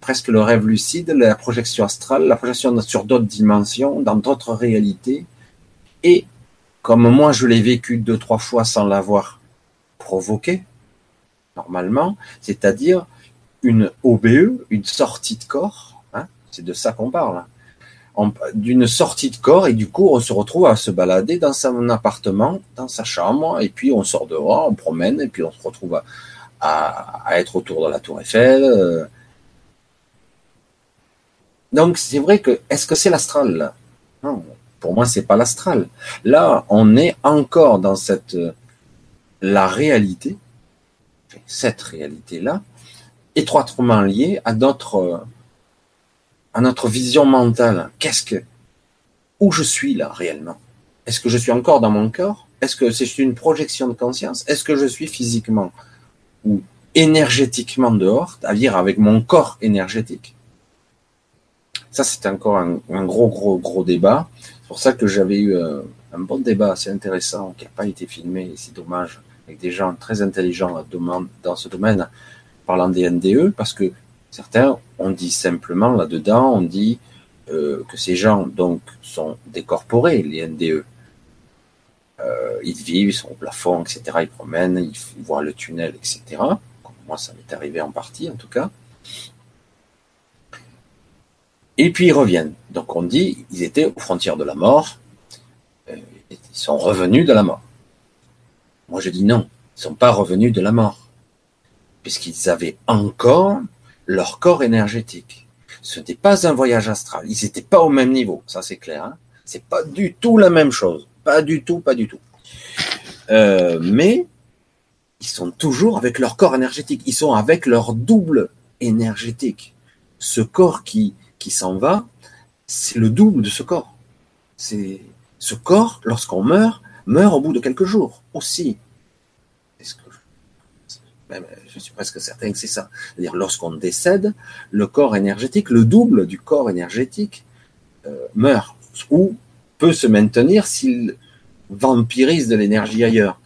Presque le rêve lucide, la projection astrale, la projection sur d'autres dimensions, dans d'autres réalités. Et comme moi, je l'ai vécu deux, trois fois sans l'avoir provoqué, normalement, c'est-à-dire une OBE, une sortie de corps, hein, c'est de ça qu'on parle, d'une sortie de corps et du coup on se retrouve à se balader dans son appartement, dans sa chambre et puis on sort dehors, on promène et puis on se retrouve à, être autour de la tour Eiffel. Euh. Donc c'est vrai que est-ce que c'est l'astral? Non, pour moi c'est pas l'astral. Là on est encore dans cette la réalité, cette réalité là, étroitement liée à notre à notre vision mentale. Qu'est-ce que, où je suis là réellement? Est-ce que je suis encore dans mon corps? Est-ce que c'est une projection de conscience? Est-ce que je suis physiquement ou énergétiquement dehors, c'est-à-dire avec mon corps énergétique? Ça, c'est encore un, gros, gros, gros débat. C'est pour ça que j'avais eu euh, un bon débat assez intéressant qui n'a pas été filmé, c'est dommage, avec des gens très intelligents dans ce domaine, parlant des NDE, parce que Certains, on dit simplement là-dedans, on dit euh, que ces gens donc sont décorporés, les NDE. Euh, ils vivent, ils sont au plafond, etc. Ils promènent, ils voient le tunnel, etc. moi, ça m'est arrivé en partie, en tout cas. Et puis ils reviennent. Donc on dit, ils étaient aux frontières de la mort. Euh, ils sont revenus de la mort. Moi, je dis non, ils ne sont pas revenus de la mort, puisqu'ils avaient encore leur corps énergétique. Ce n'était pas un voyage astral. Ils n'étaient pas au même niveau, ça c'est clair. Hein c'est pas du tout la même chose. Pas du tout, pas du tout. Euh, mais ils sont toujours avec leur corps énergétique. Ils sont avec leur double énergétique. Ce corps qui, qui s'en va, c'est le double de ce corps. C'est ce corps, lorsqu'on meurt, meurt au bout de quelques jours aussi. Je suis presque certain que c'est ça. C'est-à-dire, lorsqu'on décède, le corps énergétique, le double du corps énergétique, euh, meurt ou peut se maintenir s'il vampirise de l'énergie ailleurs.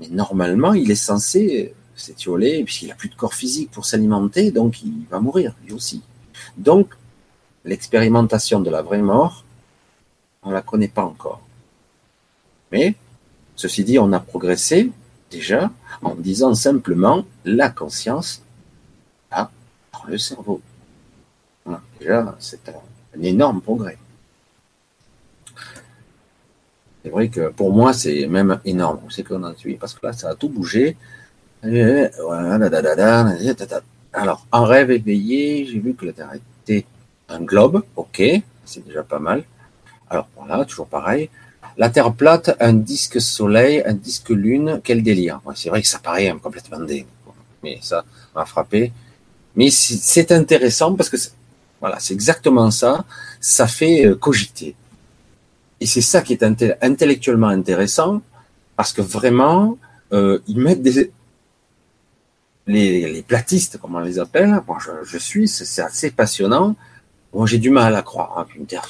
Mais normalement, il est censé s'étioler puisqu'il n'a plus de corps physique pour s'alimenter, donc il va mourir lui aussi. Donc, l'expérimentation de la vraie mort, on ne la connaît pas encore. Mais, ceci dit, on a progressé déjà en disant simplement la conscience a dans le cerveau. Déjà, c'est un, énorme progrès. C'est vrai que pour moi, c'est même énorme. C'est qu'on a suivi parce que là, ça a tout bougé. Alors, en rêve éveillé, j'ai vu que la Terre était un globe. Ok, c'est déjà pas mal. Alors voilà, toujours pareil. La Terre plate, un disque soleil, un disque lune, quel délire. c'est vrai que ça paraît complètement dingue, mais ça m'a frappé. Mais c'est intéressant parce que c'est exactement ça. Ça fait euh, cogiter. Et c'est ça qui est intellectuellement intéressant parce que vraiment, euh, ils mettent des les, platistes, comme on les appelle. Je, suis, c'est assez passionnant. Moi, j'ai du mal à croire. Terre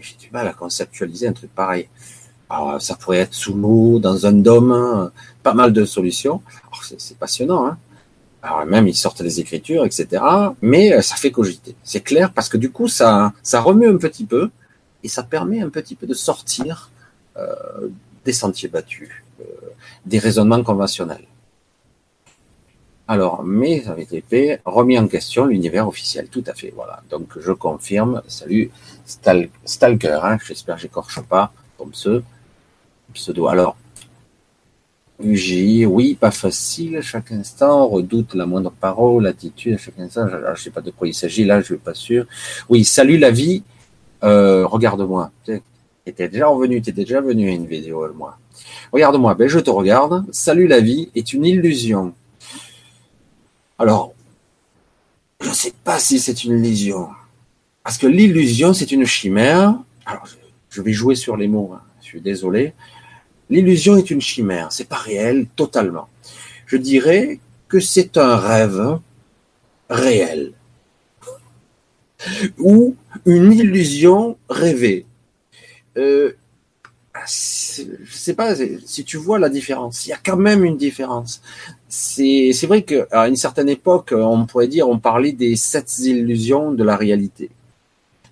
j'ai du mal à conceptualiser un truc pareil. Alors, ça pourrait être sous l'eau, dans un dôme, hein, pas mal de solutions. C'est passionnant. Hein Alors même ils sortent les écritures, etc. Mais euh, ça fait cogiter. C'est clair parce que du coup ça remue un petit peu et ça permet un petit peu de sortir euh, des sentiers battus, euh, des raisonnements conventionnels. Alors, mais avait été remis en question l'univers officiel, tout à fait, voilà. Donc, je confirme, salut Stalker, hein, j'espère que j'écorche pas ton pseudo. Alors, UJ, oui, pas facile, chaque instant, redoute la moindre parole, l'attitude, à chaque instant, je ne sais pas de quoi il s'agit, là, je suis pas sûr. Oui, salut la vie, euh, regarde-moi. Tu étais déjà revenu, tu étais déjà venu à une vidéo, moi. Regarde-moi, ben je te regarde. Salut la vie est une illusion. Alors, je ne sais pas si c'est une illusion. Parce que l'illusion, c'est une chimère. Alors, je vais jouer sur les mots, hein. je suis désolé. L'illusion est une chimère, c'est pas réel totalement. Je dirais que c'est un rêve réel ou une illusion rêvée. Euh, je sais pas si tu vois la différence. Il y a quand même une différence. C'est vrai qu'à une certaine époque, on pourrait dire, on parlait des sept illusions de la réalité.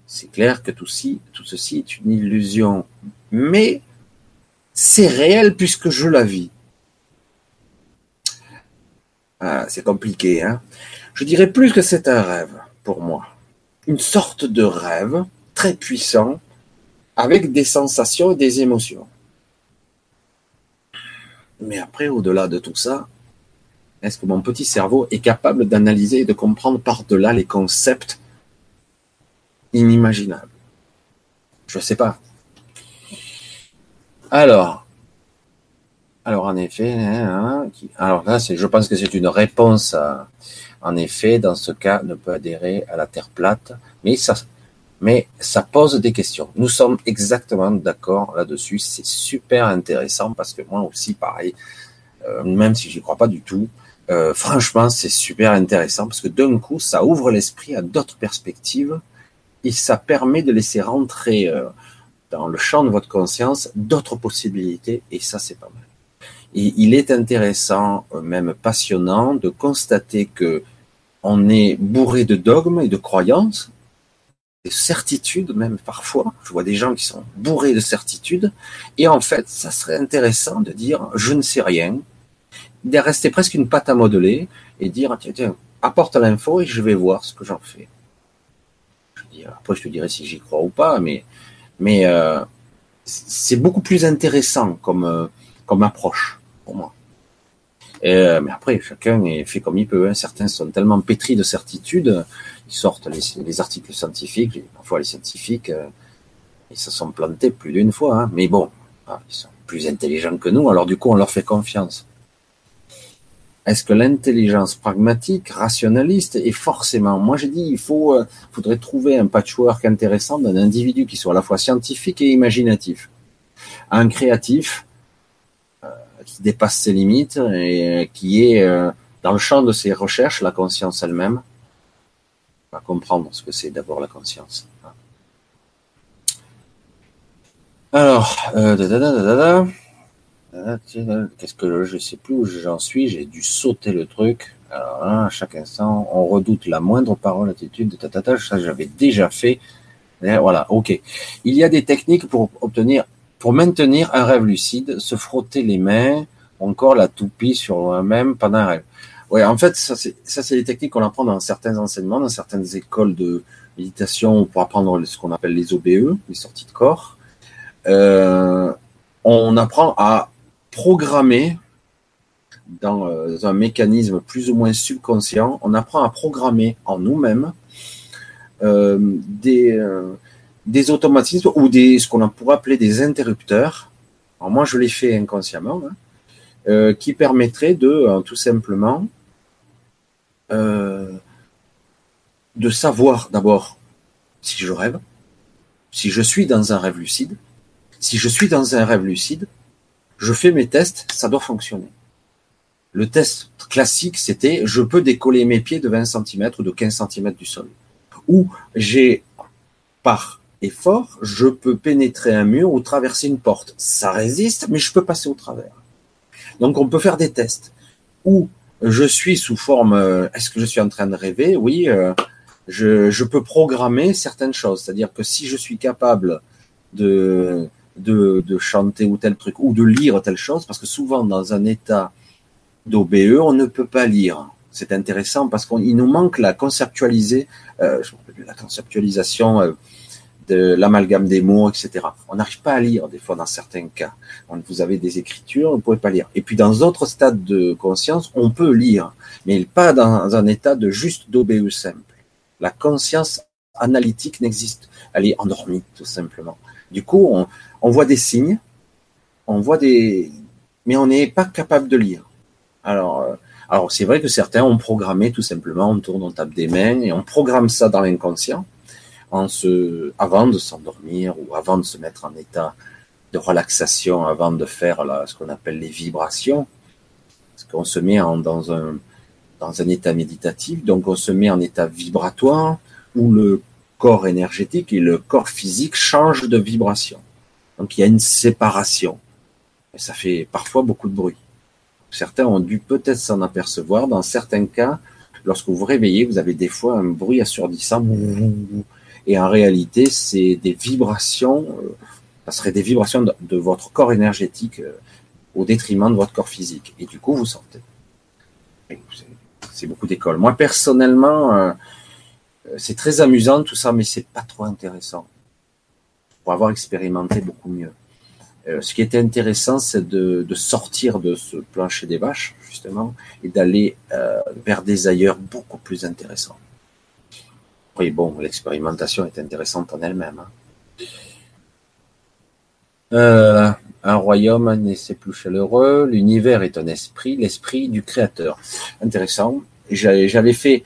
C'est clair que tout, tout ceci est une illusion, mais c'est réel puisque je la vis. Ah, c'est compliqué, hein. Je dirais plus que c'est un rêve pour moi. Une sorte de rêve très puissant avec des sensations et des émotions. Mais après, au-delà de tout ça, est-ce que mon petit cerveau est capable d'analyser et de comprendre par-delà les concepts inimaginables? Je ne sais pas. Alors, alors en effet, hein, alors là, je pense que c'est une réponse. en effet, dans ce cas, ne peut adhérer à la Terre plate, mais ça, pose des questions. Nous sommes exactement d'accord là-dessus. C'est super intéressant parce que moi aussi, pareil, euh, même si j'y crois pas du tout, euh, franchement, c'est super intéressant parce que d'un coup, ça ouvre l'esprit à d'autres perspectives et ça permet de laisser rentrer euh, dans le champ de votre conscience d'autres possibilités, et ça c'est pas mal. Et il est intéressant, euh, même passionnant, de constater que on est bourré de dogmes et de croyances, de certitudes même parfois. Je vois des gens qui sont bourrés de certitudes, et en fait, ça serait intéressant de dire je ne sais rien, de rester presque une pâte à modeler et dire tiens, tiens apporte l'info et je vais voir ce que j'en fais. après, je te dirai si j'y crois ou pas, mais mais euh, c'est beaucoup plus intéressant comme, euh, comme approche pour moi. Euh, mais après, chacun fait comme il peut. Hein. Certains sont tellement pétris de certitude, ils sortent les, articles scientifiques, parfois les scientifiques, ils se sont plantés plus d'une fois. Hein. Mais bon, ah, ils sont plus intelligents que nous, alors du coup, on leur fait confiance. Est-ce que l'intelligence pragmatique, rationaliste est forcément Moi, j'ai dit, il faut, euh, faudrait trouver un patchwork intéressant d'un individu qui soit à la fois scientifique et imaginatif, un créatif euh, qui dépasse ses limites et qui est euh, dans le champ de ses recherches, la conscience elle-même, va comprendre ce que c'est d'abord la conscience. Alors, euh, qu'est-ce que je sais plus où j'en suis, j'ai dû sauter le truc. À chaque instant, on redoute la moindre parole, attitude, tatata, ça j'avais déjà fait. voilà, ok. Il y a des techniques pour obtenir, pour maintenir un rêve lucide, se frotter les mains, encore la toupie sur moi-même pendant un rêve. Ouais, en fait, ça c'est, ça c'est des techniques qu'on apprend dans certains enseignements, dans certaines écoles de méditation pour apprendre ce qu'on appelle les OBE, les sorties de corps. Euh, on apprend à programmer dans euh, un mécanisme plus ou moins subconscient, on apprend à programmer en nous-mêmes euh, des, euh, des automatismes ou des, ce qu'on pourrait appeler des interrupteurs. Alors moi, je l'ai fait inconsciemment, hein, qui permettraient de tout simplement de savoir d'abord si je rêve, si je suis dans un rêve lucide. Si je suis dans un rêve lucide, je fais mes tests, ça doit fonctionner. Le test classique, c'était je peux décoller mes pieds de 20 cm ou de 15 cm du sol. Ou j'ai, par effort, je peux pénétrer un mur ou traverser une porte. Ça résiste, mais je peux passer au travers. Donc on peut faire des tests. Ou je suis sous forme, euh, est-ce que je suis en train de rêver? Oui, euh, je, je peux programmer certaines choses. C'est-à-dire que si je suis capable de, de, de chanter ou tel truc, ou de lire telle chose, parce que souvent dans un état d'OBE, on ne peut pas lire. C'est intéressant parce qu'il nous manque la conceptualiser, euh, la conceptualisation euh, de l'amalgame des mots, etc. On n'arrive pas à lire des fois dans certains cas. Vous avez des écritures, vous ne pouvez pas lire. Et puis dans d'autres stades de conscience, on peut lire, mais pas dans un état de juste d'OBE simple. La conscience analytique n'existe. Elle est endormie, tout simplement. Du coup, on, voit des signes, on voit des, mais on n'est pas capable de lire. Alors, euh, alors c'est vrai que certains ont programmé tout simplement, on tourne, on tape des mains et on programme ça dans l'inconscient en se, avant de s'endormir ou avant de se mettre en état de relaxation, avant de faire ce qu'on appelle les vibrations, parce qu'on se met en, dans un dans un état méditatif, donc on se met en état vibratoire où le corps énergétique et le corps physique changent de vibration. Donc il y a une séparation. Et ça fait parfois beaucoup de bruit. Certains ont dû peut-être s'en apercevoir. Dans certains cas, lorsque vous vous réveillez, vous avez des fois un bruit assourdissant. Et en réalité, c'est des vibrations, euh, ça serait des vibrations de, votre corps énergétique euh, au détriment de votre corps physique. Et du coup, vous sentez. C'est beaucoup d'écoles. Moi, personnellement, euh, c'est très amusant tout ça, mais c'est pas trop intéressant. Pour avoir expérimenté beaucoup mieux. Euh, ce qui était intéressant, c'est de, sortir de ce plancher des vaches, justement, et d'aller euh, vers des ailleurs beaucoup plus intéressants. Oui, bon, l'expérimentation est intéressante en elle-même. Hein. Euh, un royaume n'est plus chaleureux, l'univers est un esprit, l'esprit du créateur. Intéressant. J'avais fait,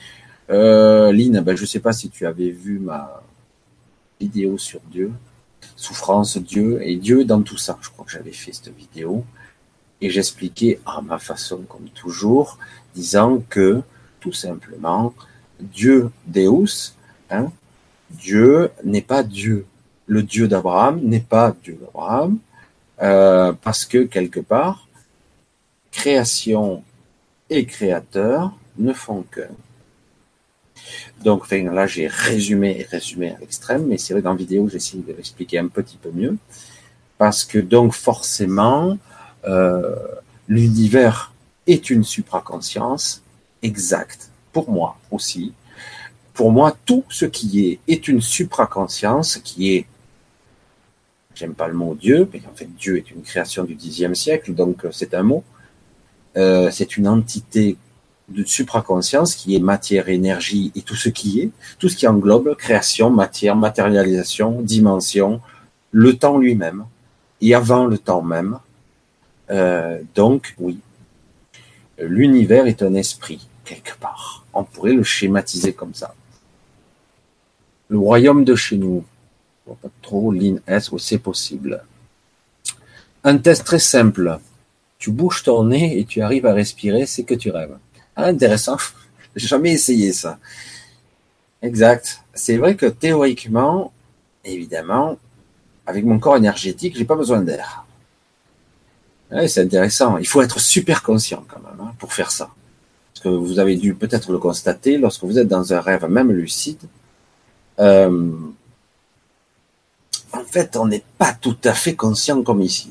euh, Lynn, ben, je ne sais pas si tu avais vu ma vidéo sur Dieu souffrance, Dieu et Dieu dans tout ça. Je crois que j'avais fait cette vidéo et j'expliquais à ma façon, comme toujours, disant que tout simplement, Dieu Deus, hein, Dieu n'est pas Dieu. Le Dieu d'Abraham n'est pas Dieu d'Abraham euh, parce que quelque part, création et créateur ne font qu'un. Donc là, j'ai résumé et résumé à l'extrême, mais c'est vrai qu'en vidéo, j'essaie de l'expliquer un petit peu mieux. Parce que donc forcément, euh, l'univers est une supraconscience exacte. Pour moi aussi. Pour moi, tout ce qui est est une supraconscience qui est j'aime pas le mot Dieu, mais en fait Dieu est une création du Xe siècle, donc euh, c'est un mot. Euh, c'est une entité de supraconscience qui est matière, énergie et tout ce qui est, tout ce qui englobe création, matière, matérialisation, dimension, le temps lui-même et avant le temps même. Euh, donc oui, l'univers est un esprit quelque part. On pourrait le schématiser comme ça. Le royaume de chez nous, pas trop ligne S, c'est possible. Un test très simple. Tu bouges ton nez et tu arrives à respirer, c'est que tu rêves. Intéressant. <laughs> J'ai jamais essayé ça. Exact. C'est vrai que théoriquement, évidemment, avec mon corps énergétique, j'ai pas besoin d'air. c'est intéressant. Il faut être super conscient quand même hein, pour faire ça. Parce que vous avez dû peut-être le constater lorsque vous êtes dans un rêve, même lucide. Euh, en fait, on n'est pas tout à fait conscient comme ici.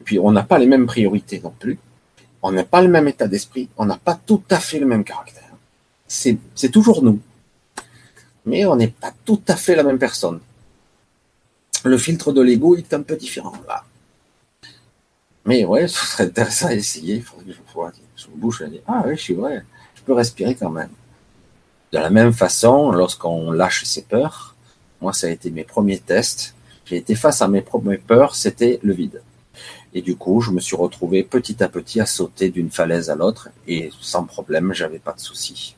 Et puis, on n'a pas les mêmes priorités non plus on n'a pas le même état d'esprit, on n'a pas tout à fait le même caractère. C'est, toujours nous. Mais on n'est pas tout à fait la même personne. Le filtre de l'ego est un peu différent là. Mais ouais, ce serait intéressant à essayer. Il faudrait que je vois sur bouche et Ah oui, je suis vrai, je peux respirer quand même. De la même façon, lorsqu'on lâche ses peurs, moi ça a été mes premiers tests, j'ai été face à mes premières peurs, c'était le vide. Et du coup, je me suis retrouvé petit à petit à sauter d'une falaise à l'autre et sans problème, j'avais pas de soucis.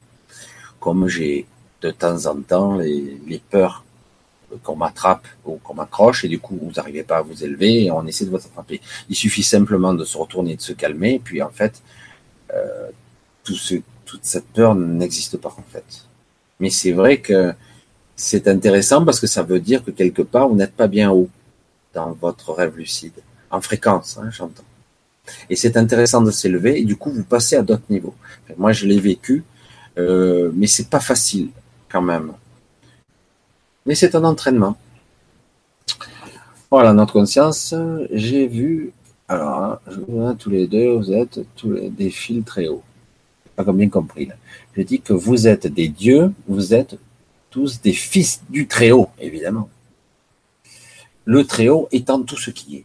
Comme j'ai de temps en temps les, peurs qu'on m'attrape ou qu'on m'accroche et du coup vous n'arrivez pas à vous élever et on essaie de vous attraper. Il suffit simplement de se retourner, de se calmer, et puis en fait, euh, toute cette peur n'existe pas en fait. Mais c'est vrai que c'est intéressant parce que ça veut dire que quelque part vous n'êtes pas bien haut dans votre rêve lucide en fréquence, hein, j'entends. Et c'est intéressant de s'élever et du coup vous passez à d'autres niveaux. Moi je l'ai vécu, euh, mais c'est pas facile quand même. Mais c'est un entraînement. Voilà, notre conscience, j'ai vu, alors, hein, tous les deux, vous êtes tous des fils très hauts. Pas bien compris. Là. Je dis que vous êtes des dieux, vous êtes tous des fils du Très-Haut, évidemment. Le Très-Haut étant tout ce qui est.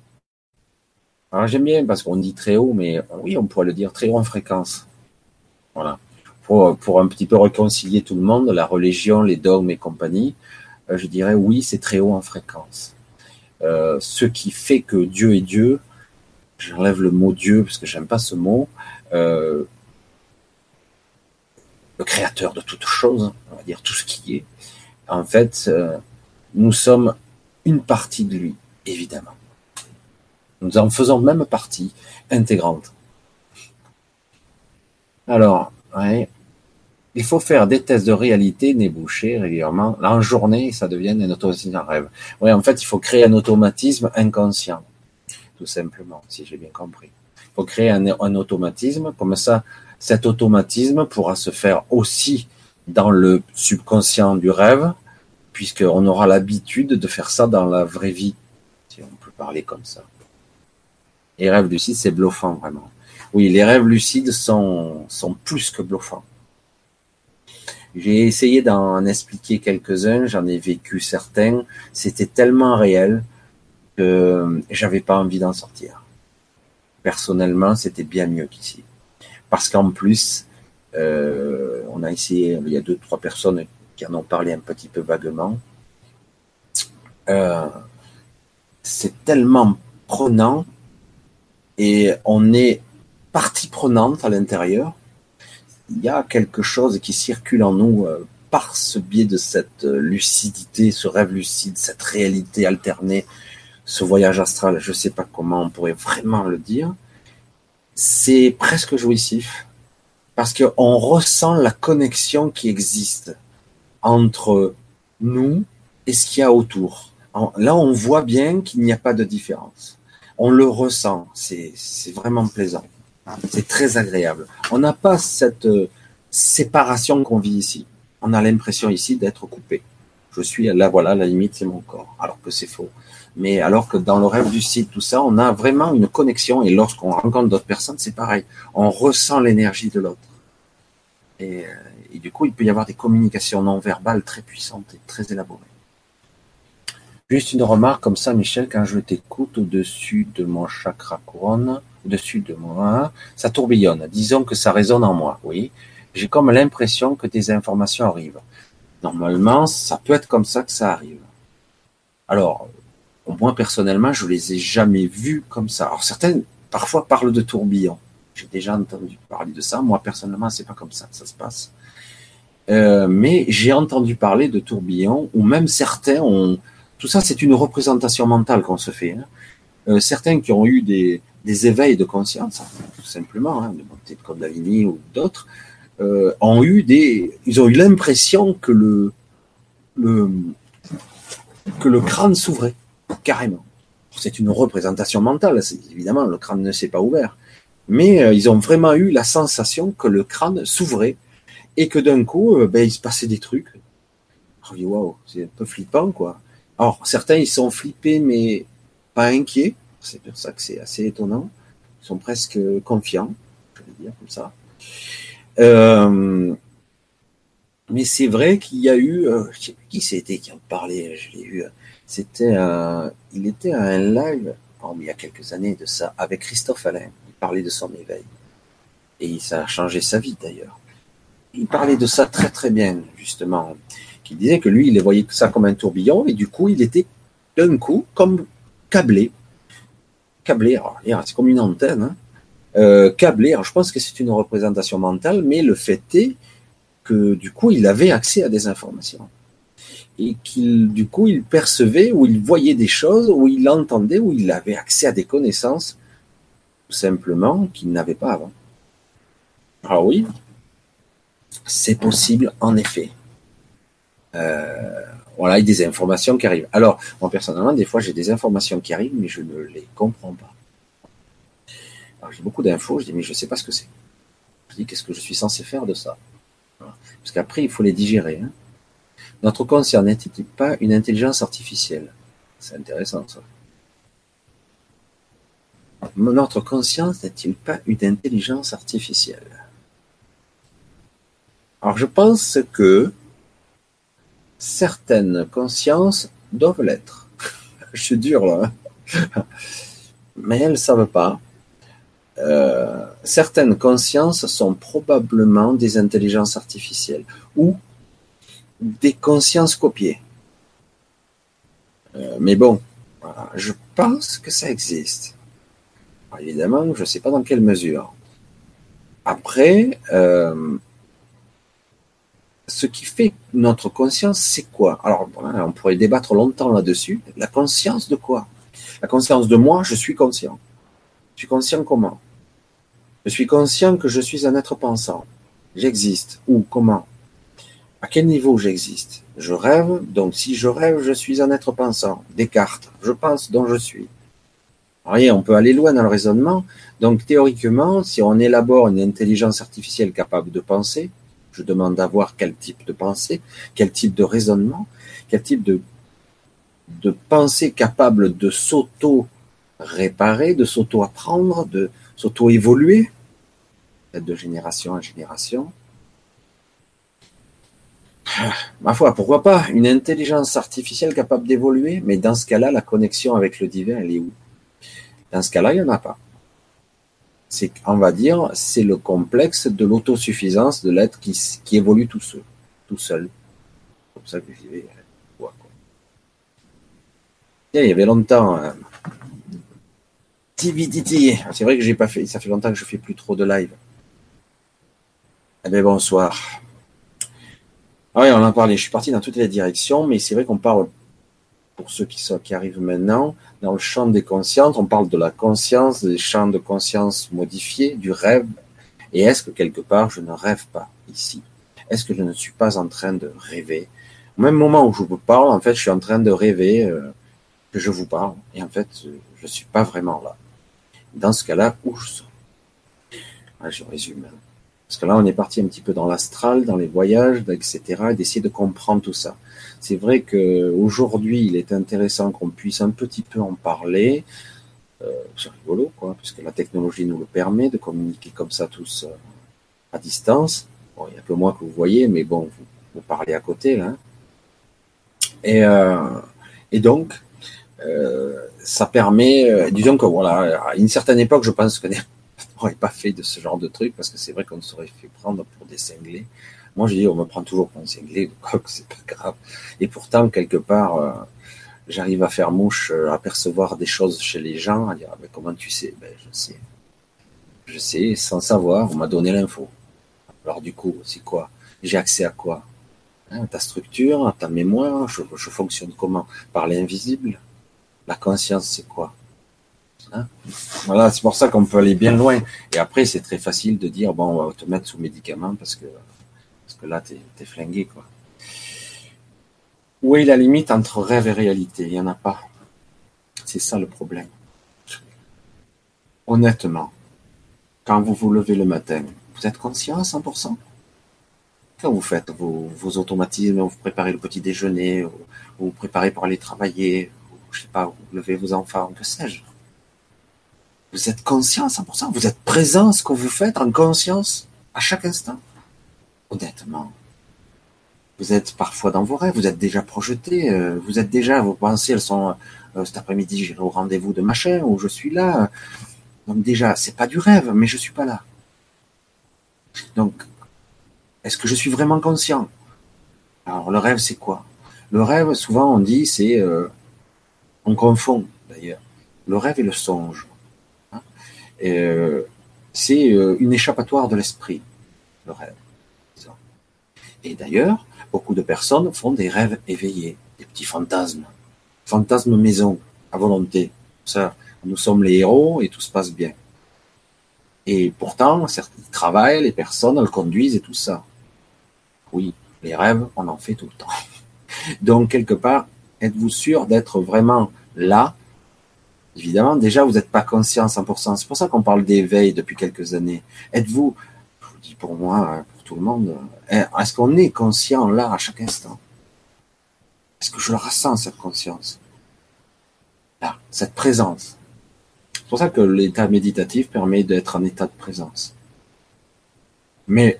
Alors j'aime bien parce qu'on dit très haut, mais oui, on pourrait le dire très haut en fréquence. Voilà. Pour, un petit peu réconcilier tout le monde, la religion, les dogmes et compagnie, euh, je dirais oui, c'est très haut en fréquence. Euh, ce qui fait que Dieu est Dieu, j'enlève le mot Dieu parce que j'aime pas ce mot, euh, le créateur de toutes choses, on va dire tout ce qui est, en fait, nous sommes une partie de lui, évidemment. Nous en faisons même partie intégrante. Alors, il faut faire des tests de réalité nez bouché régulièrement. Là, en journée, ça devient un automatisme rêve. Oui, en fait, il faut créer un automatisme inconscient, tout simplement, si j'ai bien compris. Il faut créer un, un, automatisme, comme ça, cet automatisme pourra se faire aussi dans le subconscient du rêve, puisqu'on aura l'habitude de faire ça dans la vraie vie, si on peut parler comme ça. Les rêves lucides, c'est bluffant, vraiment. Oui, les rêves lucides sont, sont plus que bluffants. J'ai essayé d'en expliquer quelques-uns, j'en ai vécu certains. C'était tellement réel que j'avais pas envie d'en sortir. Personnellement, c'était bien mieux qu'ici. Parce qu'en plus, euh, on a essayé, il y a deux, trois personnes qui en ont parlé un petit peu vaguement. Euh, c'est tellement prenant et on est partie prenante à l'intérieur il y a quelque chose qui circule en nous euh, par ce biais de cette euh, lucidité, ce rêve lucide, cette réalité alternée, ce voyage astral, je ne sais pas comment on pourrait vraiment le dire, c'est presque jouissif parce qu'on ressent la connexion qui existe entre nous et ce qu'il y a autour. Là, on voit bien qu'il n'y a pas de différence. On le ressent, c'est vraiment plaisant. C'est très agréable. On n'a pas cette euh, séparation qu'on vit ici. On a l'impression ici d'être coupé. Je suis là, voilà, la limite, c'est mon corps. Alors que c'est faux. Mais alors que dans le rêve du site, tout ça, on a vraiment une connexion. Et lorsqu'on rencontre d'autres personnes, c'est pareil. On ressent l'énergie de l'autre. Et, euh, et, du coup, il peut y avoir des communications non verbales très puissantes et très élaborées. Juste une remarque comme ça, Michel, quand je t'écoute au-dessus de mon chakra couronne, au-dessus de moi, ça tourbillonne. Disons que ça résonne en moi, oui. J'ai comme l'impression que des informations arrivent. Normalement, ça peut être comme ça que ça arrive. Alors, moi personnellement, je les ai jamais vus comme ça. Alors certaines, parfois, parlent de tourbillon. J'ai déjà entendu parler de ça. Moi personnellement, c'est pas comme ça que ça se passe. Euh, mais j'ai entendu parler de tourbillon, ou même certains ont. Tout ça, c'est une représentation mentale qu'on se fait. Hein. Euh, certains qui ont eu des, éveils de conscience, tout simplement, hein, de montée de Kundalini ou d'autres, euh, ont eu des, ils ont eu l'impression que le, crâne s'ouvrait carrément. C'est une représentation mentale, évidemment, le crâne ne s'est pas ouvert, mais euh, ils ont vraiment eu la sensation que le crâne s'ouvrait et que d'un coup, ben, il se passait des trucs. Waouh, c'est un peu flippant, quoi. Alors, certains, ils sont flippés, mais pas inquiets. C'est pour ça que c'est assez étonnant. Ils sont presque confiants, je vais dire comme ça. Euh, mais c'est vrai qu'il y a eu, euh, je sais plus qui c'était qui en parlait, je l'ai vu. C'était, il était à un live, oh, il y a quelques années de ça, avec Christophe Alain. Il parlait de son éveil et ça a changé sa vie d'ailleurs. Il parlait de ça très très bien justement. Qui disait que lui, il voyait ça comme un tourbillon et du coup, il était d'un coup comme câblé câblé, c'est comme une antenne, hein, euh, câblé. je pense que c'est une représentation mentale, mais le fait est que du coup, il avait accès à des informations et qu'il du coup, il percevait ou il voyait des choses, ou il entendait, ou il avait accès à des connaissances tout simplement qu'il n'avait pas avant. Alors oui, c'est possible en effet. Euh, voilà, il y a des informations qui arrivent. Alors, moi personnellement, des fois, j'ai des informations qui arrivent, mais je ne les comprends pas. Alors, j'ai beaucoup d'infos, je dis, mais je ne sais pas ce que c'est. Je dis, qu'est-ce que je suis censé faire de ça? Parce qu'après, il faut les digérer. Hein. Notre conscient n'est pas une intelligence artificielle. C'est intéressant, ça. notre conscience n'est-il pas une intelligence artificielle Alors je pense que certaines consciences doivent l'être. <laughs> je suis dur là. Hein. <laughs> Mais elles ne savent pas. Euh, certaines consciences sont probablement des intelligences artificielles ou des consciences copiées. Euh, mais bon, je pense que ça existe. évidemment, je ne sais pas dans quelle mesure. Après, euh, ce qui fait notre conscience, c'est quoi? Alors, on pourrait débattre longtemps là-dessus. La conscience de quoi? La conscience de moi, je suis conscient. Je suis conscient comment? Je suis conscient que je suis un être pensant. J'existe. Où Comment? À quel niveau j'existe? Je rêve, donc si je rêve, je suis un être pensant. Descartes, je pense dont je suis. Rien, on peut aller loin dans le raisonnement. Donc théoriquement, si on élabore une intelligence artificielle capable de penser, je demande d'avoir quel type de pensée, quel type de raisonnement, quel type de, de pensée capable de s'auto-réparer, de s'auto-apprendre, de s'auto-évoluer, de génération en génération. Ma foi, pourquoi pas une intelligence artificielle capable d'évoluer, mais dans ce cas-là, la connexion avec le divin, elle est où? Dans ce cas-là, il n'y en a pas c'est, on va dire, c'est le complexe de l'autosuffisance de l'être qui, qui évolue tout seul, tout seul. Comme ça que j'y vais. Quoi. il y avait longtemps. Euh, C'est vrai que j'ai pas fait. Ça fait longtemps que je fais plus trop de live. Eh bien, bonsoir. Ah oui, on en parlé. Je suis parti dans toutes les directions, mais c'est vrai qu'on parle pour ceux qui, sont, qui arrivent maintenant, dans le champ des consciences, on parle de la conscience, des champs de conscience modifiés, du rêve. Et est-ce que quelque part, je ne rêve pas ici? Est-ce que je ne suis pas en train de rêver? Au même moment où je vous parle, en fait, je suis en train de rêver euh, que je vous parle. Et en fait, je ne suis pas vraiment là. Dans ce cas-là, où je suis? Je résume. Parce que là, on est parti un petit peu dans l'astral, dans les voyages, etc., et d'essayer de comprendre tout ça. C'est vrai qu'aujourd'hui, il est intéressant qu'on puisse un petit peu en parler. Euh, c'est rigolo, quoi, puisque la technologie nous le permet de communiquer comme ça tous euh, à distance. Bon, il n'y a que moi que vous voyez, mais bon, vous, parlez à côté, là. Et, euh, donc, ça permet, disons que voilà, à une certaine époque, je pense que <laughs> n'aurait pas fait de ce genre de truc, parce que c'est vrai qu'on serait fait prendre pour des cinglés. Moi, je dis, on me prend toujours pour un cinglé, donc <laughs> c'est pas grave. Et pourtant, quelque part, euh, j'arrive à faire mouche, euh, à percevoir des choses chez les gens, à dire, ah, ben, comment tu sais? Ben, Je sais. Je sais, sans savoir, on m'a donné l'info. Alors du coup, c'est quoi? J'ai accès à quoi? Hein, Ta structure, ta mémoire, je, je fonctionne comment? Par l'invisible? La conscience, c'est quoi? Hein? Voilà, c'est pour ça qu'on peut aller bien loin. Et après, c'est très facile de dire, bon, on va te mettre sous médicament parce que que là, tu es, flingué, quoi. Où est la limite entre rêve et réalité? Il n'y en a pas. C'est ça le problème. Honnêtement, quand vous vous levez le matin, vous êtes conscient à 100% Quand vous faites vos, automatismes, vous préparez le petit déjeuner, vous vous préparez pour aller travailler, je sais pas, vous levez vos enfants, que sais-je? Vous êtes conscient à 100% Vous êtes présent à ce que vous faites en conscience à chaque instant? Honnêtement, vous êtes parfois dans vos rêves, vous êtes déjà projeté, euh, vous êtes déjà, vos pensées, elles sont euh, cet après-midi, j'irai au rendez-vous de machin, ou je suis là. Donc déjà, c'est pas du rêve, mais je suis pas là. Donc, est-ce que je suis vraiment conscient? Alors, le rêve, c'est quoi? Le rêve, souvent, on dit, c'est, euh, on confond d'ailleurs, le rêve et le songe. Hein c'est une échappatoire de l'esprit, le rêve. Et d'ailleurs, beaucoup de personnes font des rêves éveillés, des petits fantasmes, fantasmes maison, à volonté. Nous sommes les héros et tout se passe bien. Et pourtant, certains travaillent, les personnes, elles conduisent et tout ça. Oui, les rêves, on en fait tout le temps. <laughs> Donc, quelque part, êtes-vous sûr d'être vraiment là? Évidemment, déjà, vous n'êtes pas conscient à 100%. C'est pour ça qu'on parle d'éveil depuis quelques années. Êtes-vous, je vous dis pour moi, tout le monde. Est-ce qu'on est conscient là à chaque instant? Est-ce que je ressens, cette conscience? Cette présence. C'est pour ça que l'état méditatif permet d'être en état de présence. Mais,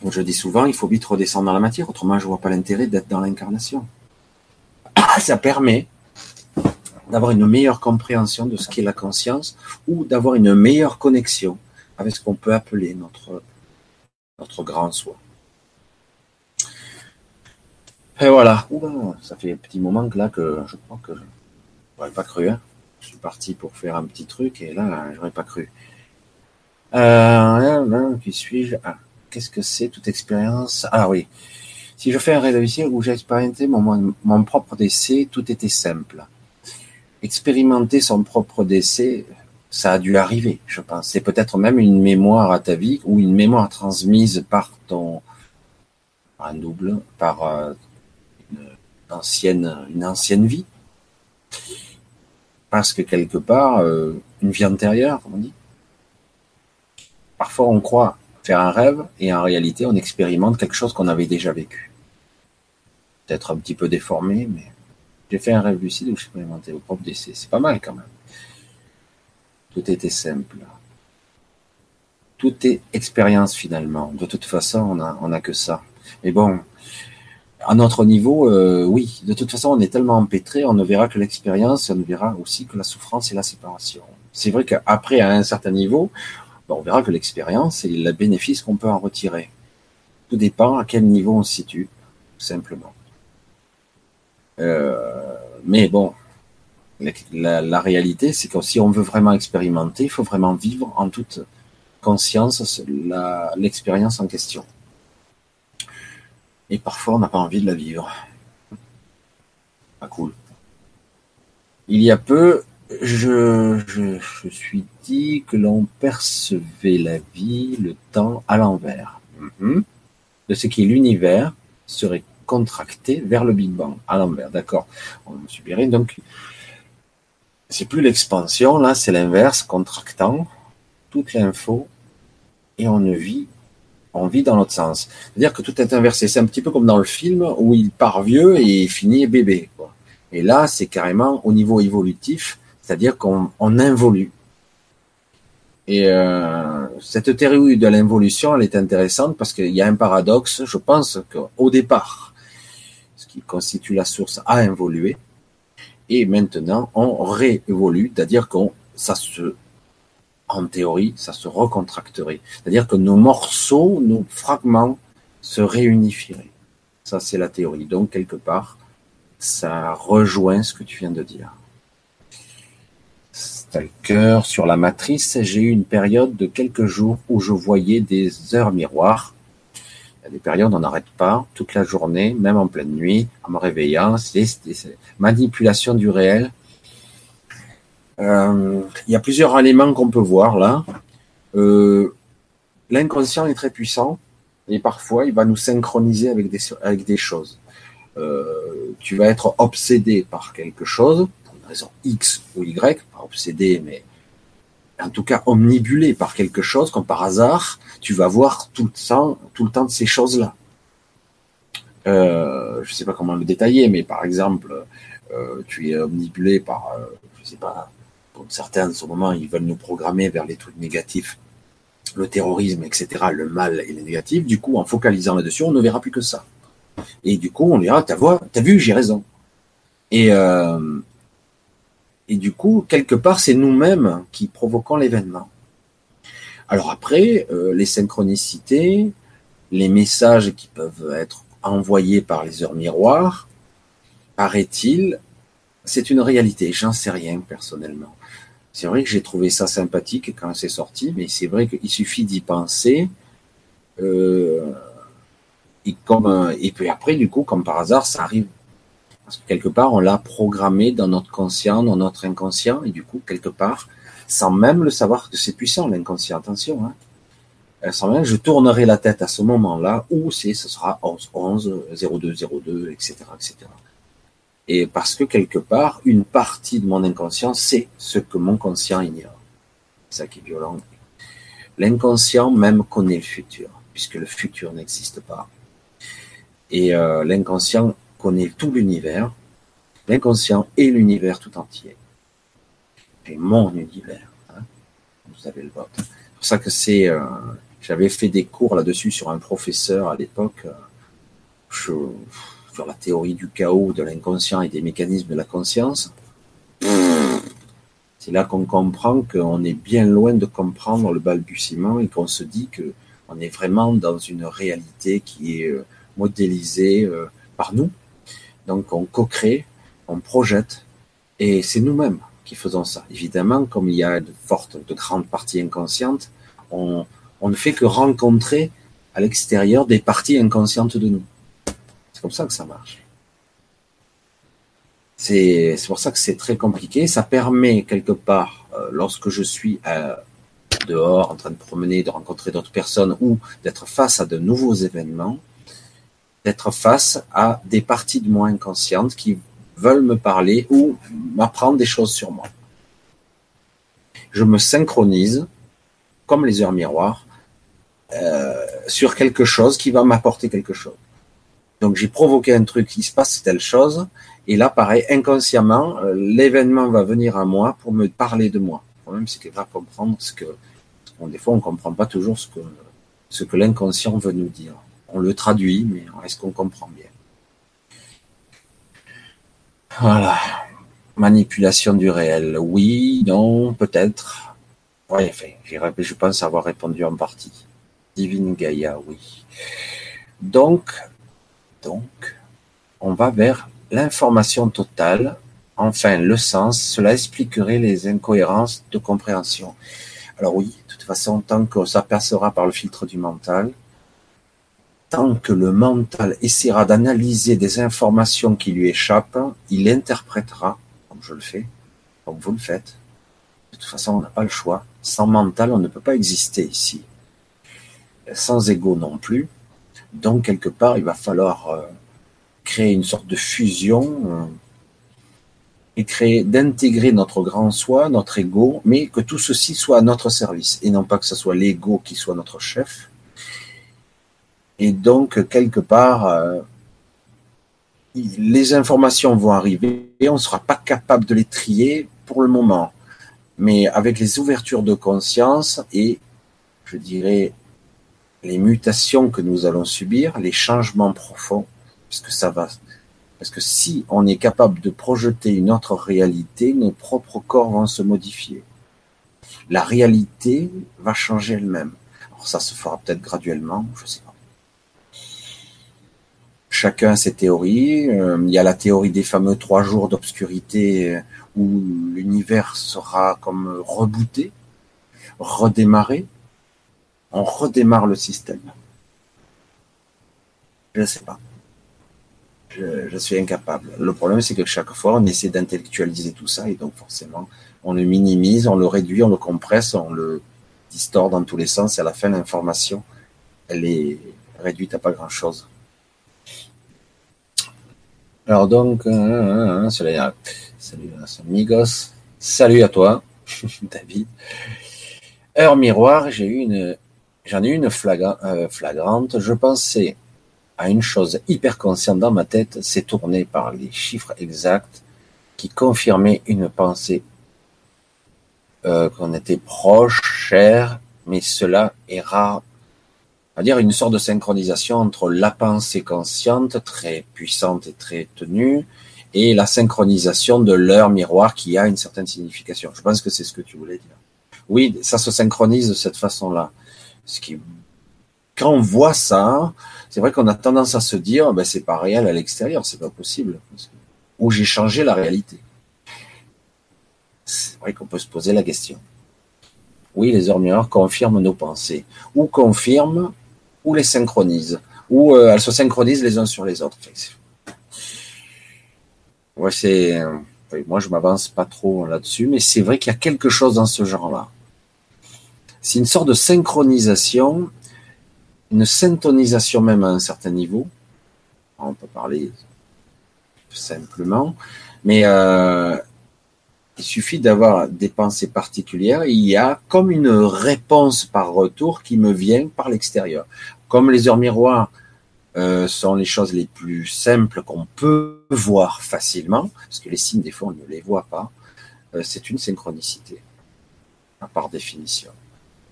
comme je dis souvent, il faut vite redescendre dans la matière, autrement je ne vois pas l'intérêt d'être dans l'incarnation. <coughs> Ça permet d'avoir une meilleure compréhension de ce qu'est la conscience ou d'avoir une meilleure connexion avec ce qu'on peut appeler notre, notre grand soi. Et voilà. ça fait un petit moment que là que je crois que je n'aurais pas cru. Hein. Je suis parti pour faire un petit truc et là, j'aurais pas cru. Euh, qui suis-je? Ah, Qu'est-ce que c'est toute expérience? Ah oui. Si je fais un rêve où j'ai expérimenté mon, mon propre décès, tout était simple. Expérimenter son propre décès, ça a dû arriver, je pense. C'est peut-être même une mémoire à ta vie ou une mémoire transmise par ton un double, par euh, une ancienne, une ancienne vie. Parce que quelque part, euh, une vie antérieure, comme on dit. Parfois, on croit faire un rêve et en réalité, on expérimente quelque chose qu'on avait déjà vécu. Peut-être un petit peu déformé, mais j'ai fait un rêve lucide où j'expérimentais au propre décès. C'est pas mal quand même. Tout était simple. Tout est expérience finalement. De toute façon, on a, on a que ça. Mais bon, à notre niveau, euh, oui, de toute façon, on est tellement empêtré, on ne verra que l'expérience, on ne verra aussi que la souffrance et la séparation. C'est vrai qu'après, à un certain niveau, on verra que l'expérience et le bénéfice qu'on peut en retirer. Tout dépend à quel niveau on se situe, simplement. Euh, mais bon, la, réalité, c'est que si on veut vraiment expérimenter, il faut vraiment vivre en toute conscience l'expérience en question. Et parfois, on n'a pas envie de la vivre. Pas cool. Il y a peu, je, je, suis dit que l'on percevait la vie, le temps à l'envers. Mhm. De ce qui l'univers serait contracté vers le Big Bang, à l'envers, d'accord. On subirait donc. C'est plus l'expansion, là, c'est l'inverse, contractant toute l'info et on ne vit on vit dans l'autre sens. C'est-à-dire que tout est inversé. C'est un petit peu comme dans le film où il part vieux et finit bébé. Et là, c'est carrément au niveau évolutif, c'est-à-dire qu'on on involue. Et euh, cette théorie de l'involution, elle est intéressante parce qu'il y a un paradoxe. Je pense qu'au départ, ce qui constitue la source a évolué, et maintenant on réévolue, c'est-à-dire qu'on ça se en théorie, ça se recontracterait. C'est-à-dire que nos morceaux, nos fragments se réunifieraient. Ça, c'est la théorie. Donc, quelque part, ça rejoint ce que tu viens de dire. Stalker, sur la matrice, j'ai eu une période de quelques jours où je voyais des heures miroirs. Y a des périodes, on n'arrête pas, toute la journée, même en pleine nuit, en me réveillant. C'est des manipulations du réel euh, il y a plusieurs éléments qu'on peut voir là. Euh, L'inconscient est très puissant et parfois il va nous synchroniser avec des, avec des choses. Euh, tu vas être obsédé par quelque chose, pour une raison X ou Y, pas obsédé, mais en tout cas omnibulé par quelque chose, comme par hasard, tu vas voir tout le temps, tout le temps de ces choses-là. Euh, je sais pas comment le détailler, mais par exemple, euh, tu es omnibulé par, euh, je sais pas, comme certains en ce moment, ils veulent nous programmer vers les trucs négatifs, le terrorisme, etc., le mal et les négatifs. Du coup, en focalisant là-dessus, on ne verra plus que ça. Et du coup, on dira, t'as vu, j'ai raison. Et, euh, et du coup, quelque part, c'est nous-mêmes qui provoquons l'événement. Alors après, euh, les synchronicités, les messages qui peuvent être envoyés par les heures miroirs, paraît-il, c'est une réalité. J'en sais rien personnellement. C'est vrai que j'ai trouvé ça sympathique quand c'est sorti, mais c'est vrai qu'il suffit d'y penser. Euh, comme, et puis après, du coup, comme par hasard, ça arrive. Parce que quelque part, on l'a programmé dans notre conscient, dans notre inconscient, et du coup, quelque part, sans même le savoir que c'est puissant, l'inconscient, attention, hein. Euh, sans même, je tournerai la tête à ce moment-là, où c'est, ce sera 11, 11, 02, 02, etc., etc. Et parce que quelque part, une partie de mon inconscient sait ce que mon conscient ignore. C'est ça qui est violent. L'inconscient même connaît le futur, puisque le futur n'existe pas. Et euh, l'inconscient connaît tout l'univers, l'inconscient et l'univers tout entier. C'est mon univers. Hein. Vous avez le vote. C'est pour ça que c'est. Euh, j'avais fait des cours là-dessus sur un professeur à l'époque, euh, sur la théorie du chaos, de l'inconscient et des mécanismes de la conscience. C'est là qu'on comprend qu'on est bien loin de comprendre le balbutiement et qu'on se dit que on est vraiment dans une réalité qui est euh, modélisée par nous. Donc on co-crée, on projette, et c'est nous-mêmes qui faisons ça. Évidemment, comme il y a de fortes, de grandes parties inconscientes, on, ne fait que rencontrer à l'extérieur des parties inconscientes de nous. C'est comme ça que ça marche. C'est pour ça que c'est très compliqué. Ça permet quelque part, euh, lorsque je suis euh, dehors en train de promener, de rencontrer d'autres personnes ou d'être face à de nouveaux événements, d'être face à des parties de moi inconscientes qui veulent me parler ou m'apprendre des choses sur moi. Je me synchronise, comme les heures miroirs, euh, sur quelque chose qui va m'apporter quelque chose. Donc j'ai provoqué un truc, il se passe telle chose, et là, pareil, inconsciemment, euh, l'événement va venir à moi pour me parler de moi. Le problème, c'est qu'il va comprendre ce que, des fois, on comprend pas toujours ce que l'inconscient veut nous dire. On le traduit, mais est-ce qu'on comprend bien? Voilà. Manipulation du réel. Oui, non, peut-être. Oui, enfin, je pense avoir répondu en partie. Divine Gaïa, oui. Donc, donc, on va vers l'information totale, enfin le sens, cela expliquerait les incohérences de compréhension. Alors oui, de toute façon, tant que ça passera par le filtre du mental, tant que le mental essaiera d'analyser des informations qui lui échappent, il interprétera, comme je le fais, comme vous le faites. De toute façon, on n'a pas le choix. Sans mental, on ne peut pas exister ici. Sans ego non plus. Donc, quelque part, il va falloir euh, créer une sorte de fusion euh, et créer, d'intégrer notre grand soi, notre ego, mais que tout ceci soit à notre service et non pas que ce soit l'ego qui soit notre chef. Et donc, quelque part, euh, les informations vont arriver et on ne sera pas capable de les trier pour le moment. Mais avec les ouvertures de conscience et, je dirais, les mutations que nous allons subir, les changements profonds, que ça va. Parce que si on est capable de projeter une autre réalité, nos propres corps vont se modifier. La réalité va changer elle-même. Alors ça se fera peut-être graduellement, je sais. Chacun a ses théories. Euh, il y a la théorie des fameux trois jours d'obscurité où l'univers sera comme rebooté, redémarré. On redémarre le système. Je ne sais pas je, suis incapable. Le problème, c'est que chaque fois, on essaie d'intellectualiser tout ça et donc forcément, on le minimise, on le réduit, on le compresse, on le distord dans tous les sens et à la fin, l'information, elle est réduite à pas grand-chose. Alors donc, euh, salut, salut amigos, salut à toi, <laughs> David. Heure miroir, j'ai eu une, j'en ai eu une euh, flagrante. Je pensais à une chose hyper consciente dans ma tête, c'est tourné par les chiffres exacts qui confirmaient une pensée euh, qu'on était proche, cher, mais cela est rare. À dire une sorte de synchronisation entre la pensée consciente, très puissante et très tenue, et la synchronisation de l'heure miroir qui a une certaine signification. Je pense que c'est ce que tu voulais dire. Oui, ça se synchronise de cette façon-là. Ce qui, quand on voit ça, c'est vrai qu'on a tendance à se dire, ben, c'est pas réel à l'extérieur, c'est pas possible. Ou j'ai changé la réalité. C'est vrai qu'on peut se poser la question. Oui, les heures miroirs confirment nos pensées, ou confirment, ou les synchronisent, ou euh, elles se synchronisent les uns sur les autres. Euh, moi, je m'avance pas trop là-dessus, mais c'est vrai qu'il y a quelque chose dans ce genre-là. C'est une sorte de synchronisation une syntonisation même à un certain niveau. On peut parler simplement, mais euh, il suffit d'avoir des pensées particulières. il y a comme une réponse par retour qui me vient par l'extérieur. Comme les heures miroirs euh, sont les choses les plus simples qu'on peut voir facilement, parce que les signes des fois on ne les voit pas. euh, c'est une synchronicité, par définition.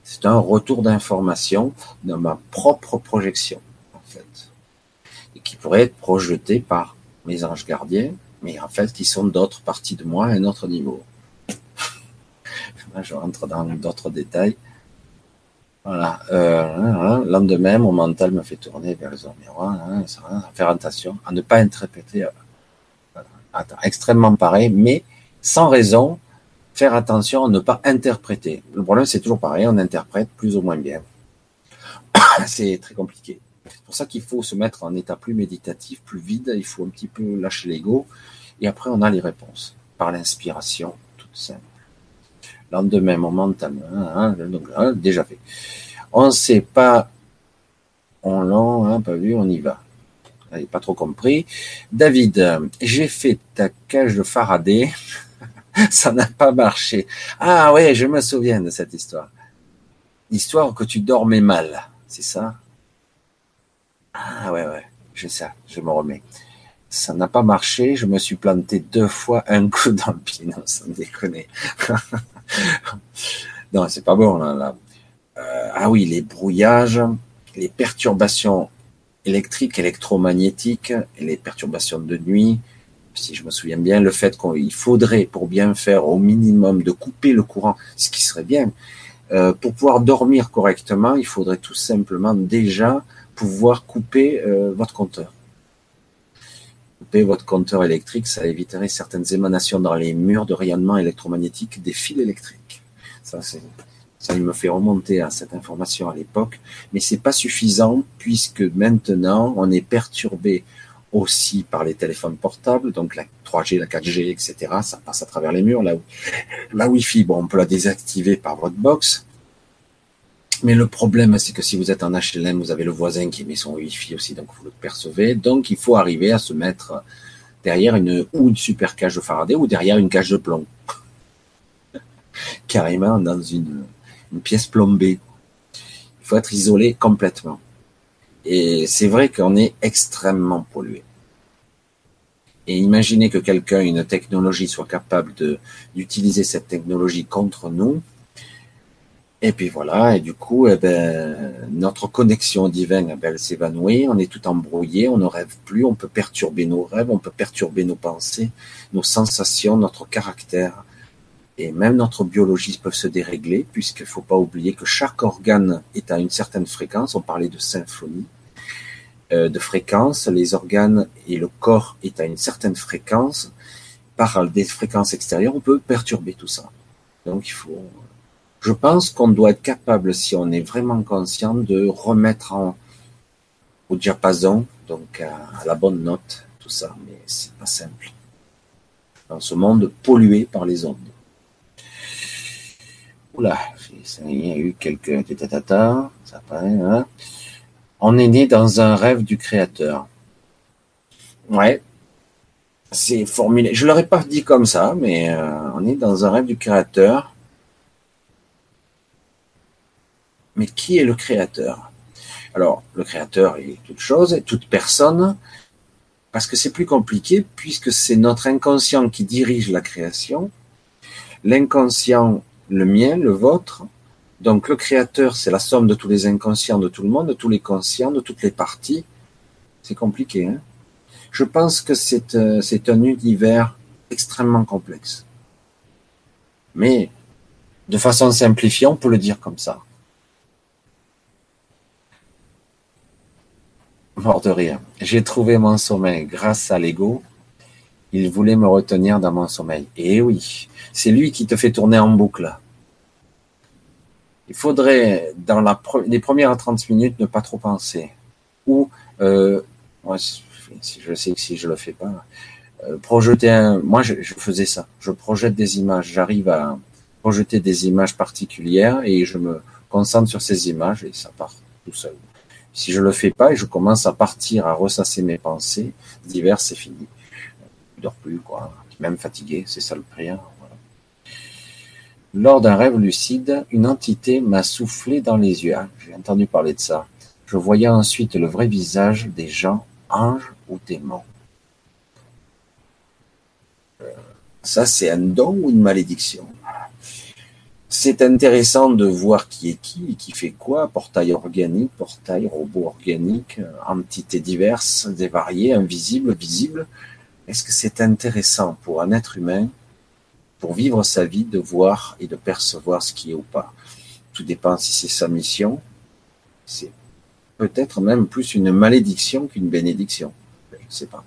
C'est un retour d'information de ma propre projection, en fait, et qui pourrait être projeté par mes anges gardiens, mais en fait qui sont d'autres parties de moi à un autre niveau. <laughs> Je rentre dans d'autres détails. Voilà. Euh, lendemain, mon mental me fait tourner vers les miroirs. Hein, faire attention à ne pas interpréter. Euh, extrêmement pareil, mais sans raison, faire attention à ne pas interpréter. Le problème, c'est toujours pareil, on interprète plus ou moins bien. <coughs> c'est très compliqué. C'est pour ça qu'il faut se mettre en état plus méditatif, plus vide. Il faut un petit peu lâcher l'ego. Et après, on a les réponses par l'inspiration toute simple. Lendemain, momentanément, hein, hein, déjà fait. On ne sait pas, on l'a hein, pas vu, on y va. N'avez pas trop compris. David, j'ai fait ta cage de Faraday. <laughs> Ça n'a pas marché. Ah ouais, je me souviens de cette histoire. Histoire que tu dormais mal, c'est ça? Ah ouais, ouais, j'ai ça, je me remets. Ça n'a pas marché, je me suis planté deux fois un coup dans le pied, non, sans déconner. <laughs> <laughs> non, c'est pas bon, là. Euh, ah oui, les brouillages, les perturbations électriques, électromagnétiques, les perturbations de nuit, si je me souviens bien, le fait qu'il faudrait, pour bien faire au minimum, de couper le courant, ce qui serait bien, euh, pour pouvoir dormir correctement, il faudrait tout simplement déjà pouvoir couper euh, votre compteur. Votre compteur électrique, ça éviterait certaines émanations dans les murs de rayonnement électromagnétique des fils électriques. Ça, ça me fait remonter à cette information à l'époque, mais c'est pas suffisant puisque maintenant on est perturbé aussi par les téléphones portables, donc la 3G, la 4G, etc. Ça passe à travers les murs. La, la Wi-Fi, bon, on peut la désactiver par votre box, mais le problème, c'est que si vous êtes en HLM, vous avez le voisin qui met son Wi-Fi aussi, donc vous le percevez. Donc, il faut arriver à se mettre derrière une, ou une super cage de Faraday ou derrière une cage de plomb. <laughs> Carrément dans une, une pièce plombée. Il faut être isolé complètement. Et c'est vrai qu'on est extrêmement pollué. Et imaginez que quelqu'un, une technologie, soit capable d'utiliser cette technologie contre nous, et puis voilà, et du coup, eh ben, notre connexion divine, eh ben, elle s'évanouit, on est tout embrouillé, on ne rêve plus, on peut perturber nos rêves, on peut perturber nos pensées, nos sensations, notre caractère. Et même notre biologie peuvent se dérégler, puisqu'il ne faut pas oublier que chaque organe est à une certaine fréquence. On parlait de symphonie, euh, de fréquence. Les organes et le corps est à une certaine fréquence. Par des fréquences extérieures, on peut perturber tout ça. Donc il faut je pense qu'on doit être capable, si on est vraiment conscient, de remettre en, au diapason, donc à, la bonne note, tout ça, mais c'est pas simple. Dans ce monde pollué par les ondes. Oula, il y a eu quelques tata, ça paraît, hein. On est né dans un rêve du créateur. Ouais, c'est formulé. Je l'aurais pas dit comme ça, mais euh, on est dans un rêve du créateur. Mais qui est le créateur? Alors, le créateur est toute chose, toute personne, parce que c'est plus compliqué, puisque c'est notre inconscient qui dirige la création. L'inconscient, le mien, le vôtre. Donc le créateur, c'est la somme de tous les inconscients de tout le monde, de tous les conscients, de toutes les parties. C'est compliqué. Hein? Je pense que c'est euh, un univers extrêmement complexe. Mais de façon simplifiée, on peut le dire comme ça. De rire. J'ai trouvé mon sommeil grâce à l'ego. Il voulait me retenir dans mon sommeil. Et eh oui, c'est lui qui te fait tourner en boucle. Il faudrait, dans les premières 30 minutes, ne pas trop penser. Ou, euh, si je sais que si je le fais pas, euh, projeter un, moi, je, faisais ça. Je projette des images. J'arrive à projeter des images particulières et je me concentre sur ces images et ça part tout seul. Si je le fais pas et je commence à partir, à ressasser mes pensées diverses, c'est fini. Je dors plus, quoi. Même fatigué, c'est ça le pire. Lors d'un rêve lucide, une entité m'a soufflé dans les yeux. Ah, j'ai entendu parler de ça. Je voyais ensuite le vrai visage des gens, anges ou démons. Euh, Ça, c'est un don ou une malédiction? C'est intéressant de voir qui est qui, qui fait quoi, portail organique, portail robot organique, entités diverses, dévariées, invisibles, visibles. Est-ce que c'est intéressant pour un être humain, pour vivre sa vie, de voir et de percevoir ce qui est ou pas? Tout dépend si c'est sa mission. C'est peut-être même plus une malédiction qu'une bénédiction. Je ne sais pas.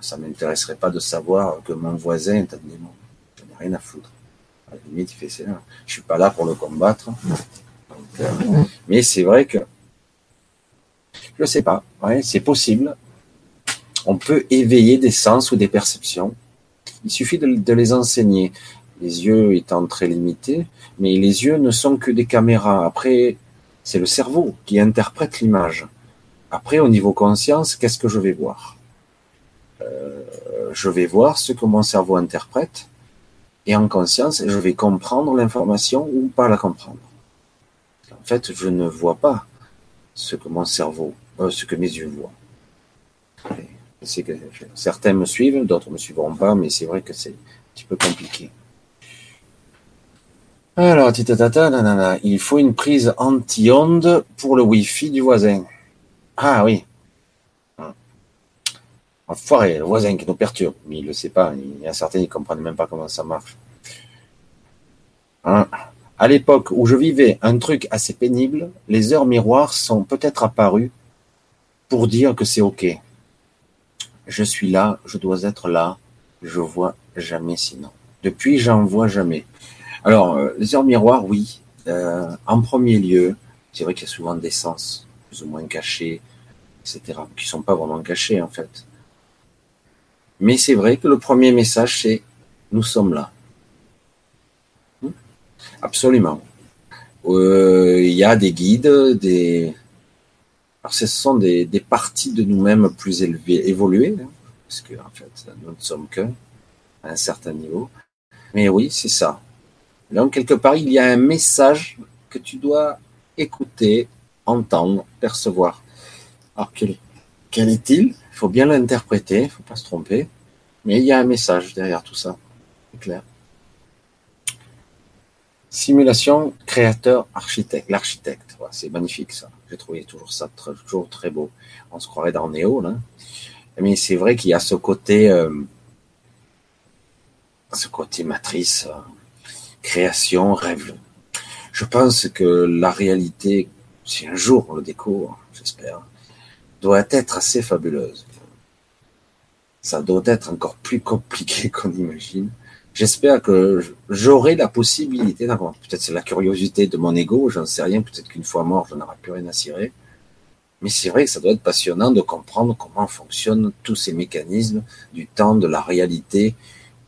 Ça m'intéresserait pas de savoir que mon voisin est un démon. Je n'ai rien à foutre. À la limite, il fait ça. Je suis pas là pour le combattre. Mais c'est vrai que je ne sais pas. C'est possible. On peut éveiller des sens ou des perceptions. Il suffit de, de les enseigner. Les yeux étant très limités, mais les yeux ne sont que des caméras. Après, c'est le cerveau qui interprète l'image. Après, au niveau conscience, qu'est-ce que je vais voir? Euh, Je vais voir ce que mon cerveau interprète, et en conscience, je vais comprendre l'information ou pas la comprendre. En fait, je ne vois pas ce que mon cerveau, euh, ce que mes yeux voient. Que certains me suivent, d'autres me suivront pas, mais c'est vrai que c'est un petit peu compliqué. Alors, titatata, nanana. il faut une prise anti-onde pour le Wi-Fi du voisin. Ah oui. Enfoiré, le voisin qui nous perturbe. Mais il ne le sait pas. Il certains qui ne comprennent même pas comment ça marche. Hein. À l'époque où je vivais un truc assez pénible, les heures miroirs sont peut-être apparues pour dire que c'est OK. Je suis là, je dois être là, je vois jamais sinon. Depuis, j'en vois jamais. Alors, euh, les heures miroirs, oui. Euh, en premier lieu, c'est vrai qu'il y a souvent des sens plus ou moins cachés, etc., qui sont pas vraiment cachés en fait. Mais c'est vrai que le premier message, c'est nous sommes là. Hmm? Absolument. Euh, il y a des guides, des. Alors, ce sont des, des parties de nous-mêmes plus élevées, évoluées, hein, parce que en fait, nous ne sommes qu'un à un certain niveau. Mais oui, c'est ça. Donc, quelque part, il y a un message que tu dois écouter, entendre, percevoir. Alors, quel, quel est-il? Il faut bien l'interpréter, il ne faut pas se tromper. Mais il y a un message derrière tout ça, c'est clair. Simulation créateur architecte, l'architecte, c'est magnifique ça. J'ai trouvé toujours ça très, toujours très beau. On se croirait dans Néo mais c'est vrai qu'il y a ce côté, euh, ce côté matrice. Euh, création, rêve. Je pense que la réalité, si un jour on le découvre, j'espère, doit être assez fabuleuse. Ça doit être encore plus compliqué <laughs> qu'on imagine. J'espère que j'aurai la possibilité, peut-être c'est la curiosité de mon ego, j'en sais rien, peut-être qu'une fois mort, je n'aurai plus rien à cirer. Mais c'est vrai que ça doit être passionnant de comprendre comment fonctionnent tous ces mécanismes du temps, de la réalité,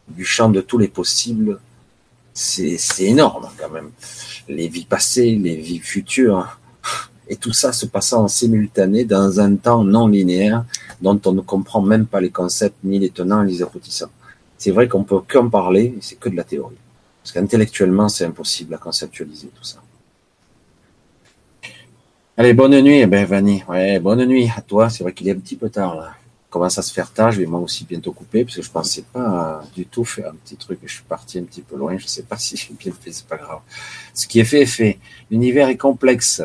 du champ de tous les possibles c'est énorme quand même. Les vies passées, les vies futures, et tout ça se passant en simultané dans un temps non linéaire dont on ne comprend même pas les concepts, ni les tenants, ni les aboutissants. C'est vrai qu'on peut qu'en parler, c'est que de la théorie. Parce qu'intellectuellement, c'est impossible à conceptualiser tout ça. Allez, bonne nuit, ben Vanny. Ouais, bonne nuit à toi. C'est vrai qu'il est un petit peu tard là commence à se faire tard, je vais moi aussi bientôt couper, parce que je pensais pas du tout faire un petit truc, je suis parti un petit peu loin, je sais pas <laughs> si j'ai bien fait, c'est pas grave. Ce qui est fait est fait. L'univers est complexe.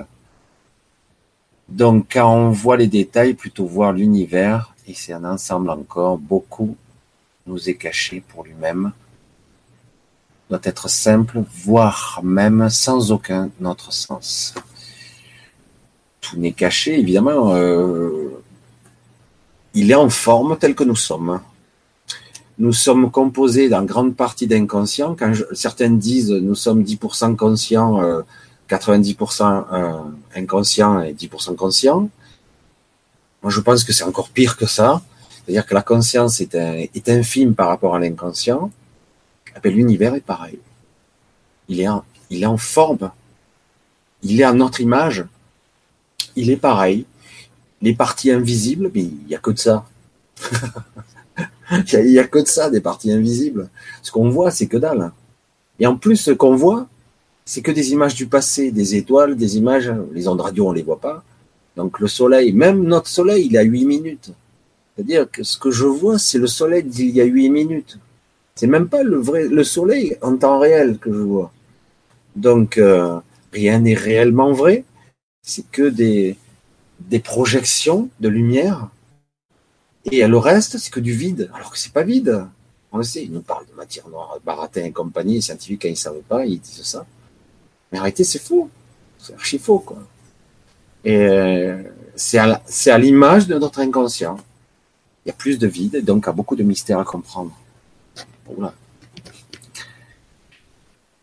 Donc, quand on voit les détails, plutôt voir l'univers, et c'est un ensemble encore, beaucoup nous est caché pour lui-même, doit être simple, voire même sans aucun autre sens. Tout n'est caché, évidemment. Euh, il est en forme tel que nous sommes. Nous sommes composés dans grande partie d'inconscients. Quand certains disent nous sommes 10% conscients, 90% euh, euh, inconscients et 10% conscients, moi je pense que c'est encore pire que ça. C'est-à-dire que la conscience est, infime par rapport à l'inconscient. Eh l'univers est pareil. Il est, en, forme. Il est en notre image. Il est pareil les parties invisibles, mais il n'y a que de ça. <laughs> il n'y a, que de ça, des parties invisibles. Ce qu'on voit, c'est que dalle. Et en plus, ce qu'on voit, c'est que des images du passé, des étoiles, des images, les ondes radio, on les voit pas. Donc le soleil, même notre soleil, il a 8 minutes. C'est-à-dire que ce que je vois, c'est le soleil d'il y a 8 minutes. C'est même pas le vrai, le soleil en temps réel que je vois. Donc, euh, rien n'est réellement vrai. C'est que des, des projections de lumière. Et le reste, c'est que du vide. Alors que c'est pas vide. On le sait. Ils nous parlent de matière noire, baratin et compagnie. Les scientifiques, quand ils savent pas, ils disent ça. Mais arrêtez, c'est faux. C'est archi faux, quoi. Et euh, c'est à l'image de notre inconscient. Il y a plus de vide, donc il y a beaucoup de mystères à comprendre. Voilà.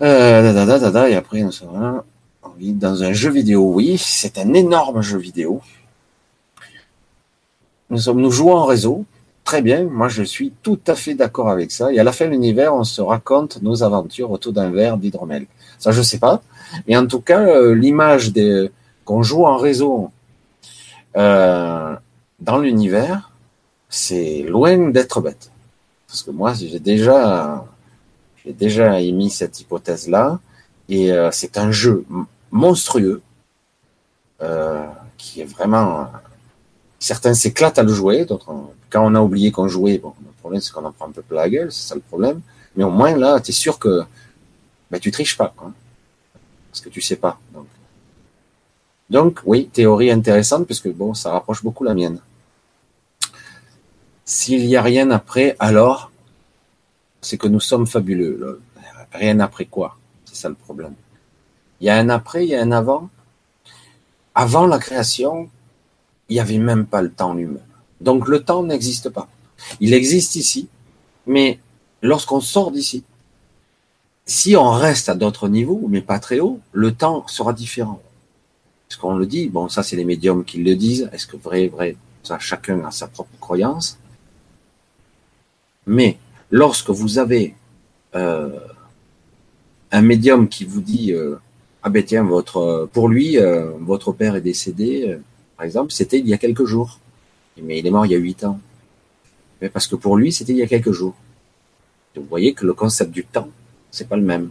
Euh, et après, nous sommes dans un jeu vidéo. Oui, c'est un énorme jeu vidéo. Nous sommes, nous jouons en réseau. Très bien. Moi, je suis tout à fait d'accord avec ça. Et à la fin de l'univers, on se raconte nos aventures autour d'un verre d'hydromel. Ça, je sais pas. Mais en tout cas, euh, l'image qu'on joue en réseau euh, dans l'univers, c'est loin d'être bête. Parce que moi, j'ai déjà, déjà émis cette hypothèse-là, et euh, c'est un jeu monstrueux qui est vraiment. Certains s'éclatent à le jouer, d'autres, quand on a oublié qu'on jouait, bon, le problème c'est qu'on en prend un peu plein la gueule, c'est ça le problème. Mais au moins là, tu es sûr que ben, tu triches pas, quoi. parce que tu sais pas. Donc, oui, théorie intéressante, puisque bon, ça rapproche beaucoup la mienne. S'il n'y a rien après, alors c'est que nous sommes fabuleux. Rien après quoi? C'est ça le problème. Il y a un après, il y a un avant. Avant la création, il n'y avait même pas le temps lui-même. Donc le temps n'existe pas. Il existe ici, mais lorsqu'on sort d'ici, si on reste à d'autres niveaux, mais pas très haut, le temps sera différent. Est-ce qu'on le dit Bon, ça c'est les médiums qui le disent. Est-ce que vrai, vrai Ça, chacun a sa propre croyance? Mais lorsque vous avez euh, un médium qui vous dit euh, ah ben tiens votre pour lui euh, votre père est décédé par exemple c'était il y a quelques jours mais il est mort il y a huit ans. Mais parce que pour lui c'était il y a quelques jours. Vous voyez que le concept du temps c'est pas le même.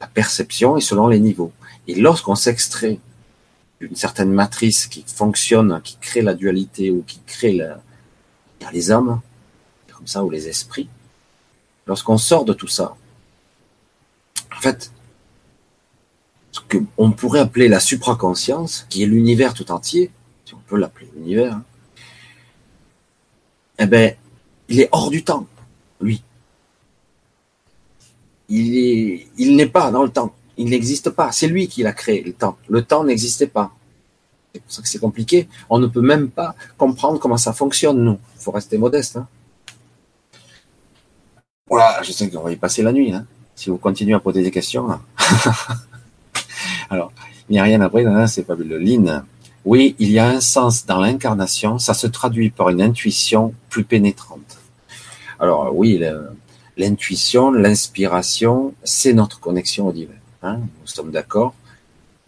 La perception est selon les niveaux. Et lorsqu'on s'extrait d'une certaine matrice qui fonctionne qui crée la dualité ou qui crée les hommes comme ça, ou les esprits, lorsqu'on sort de tout ça, en fait, ce qu'on pourrait appeler la supraconscience, qui est l'univers tout entier, peut l'appeler l'univers, hein, eh ben, il est hors du temps, lui. Il est, il n'est pas dans le temps. Il n'existe pas. C'est lui qui l'a créé, le temps. Le temps n'existait pas. C'est pour ça que c'est compliqué. On ne peut même pas comprendre comment ça fonctionne, nous. Il faut rester modeste. Hein. Voilà, je sais qu'on va y passer la nuit, hein, si vous continuez à poser des questions. <laughs> Alors, il n'y a rien après, c'est fabuleux. Lynn, oui, il y a un sens dans l'incarnation, ça se traduit par une intuition plus pénétrante. Alors oui, l'intuition, l'inspiration, c'est notre connexion au divin. Hein, nous sommes d'accord.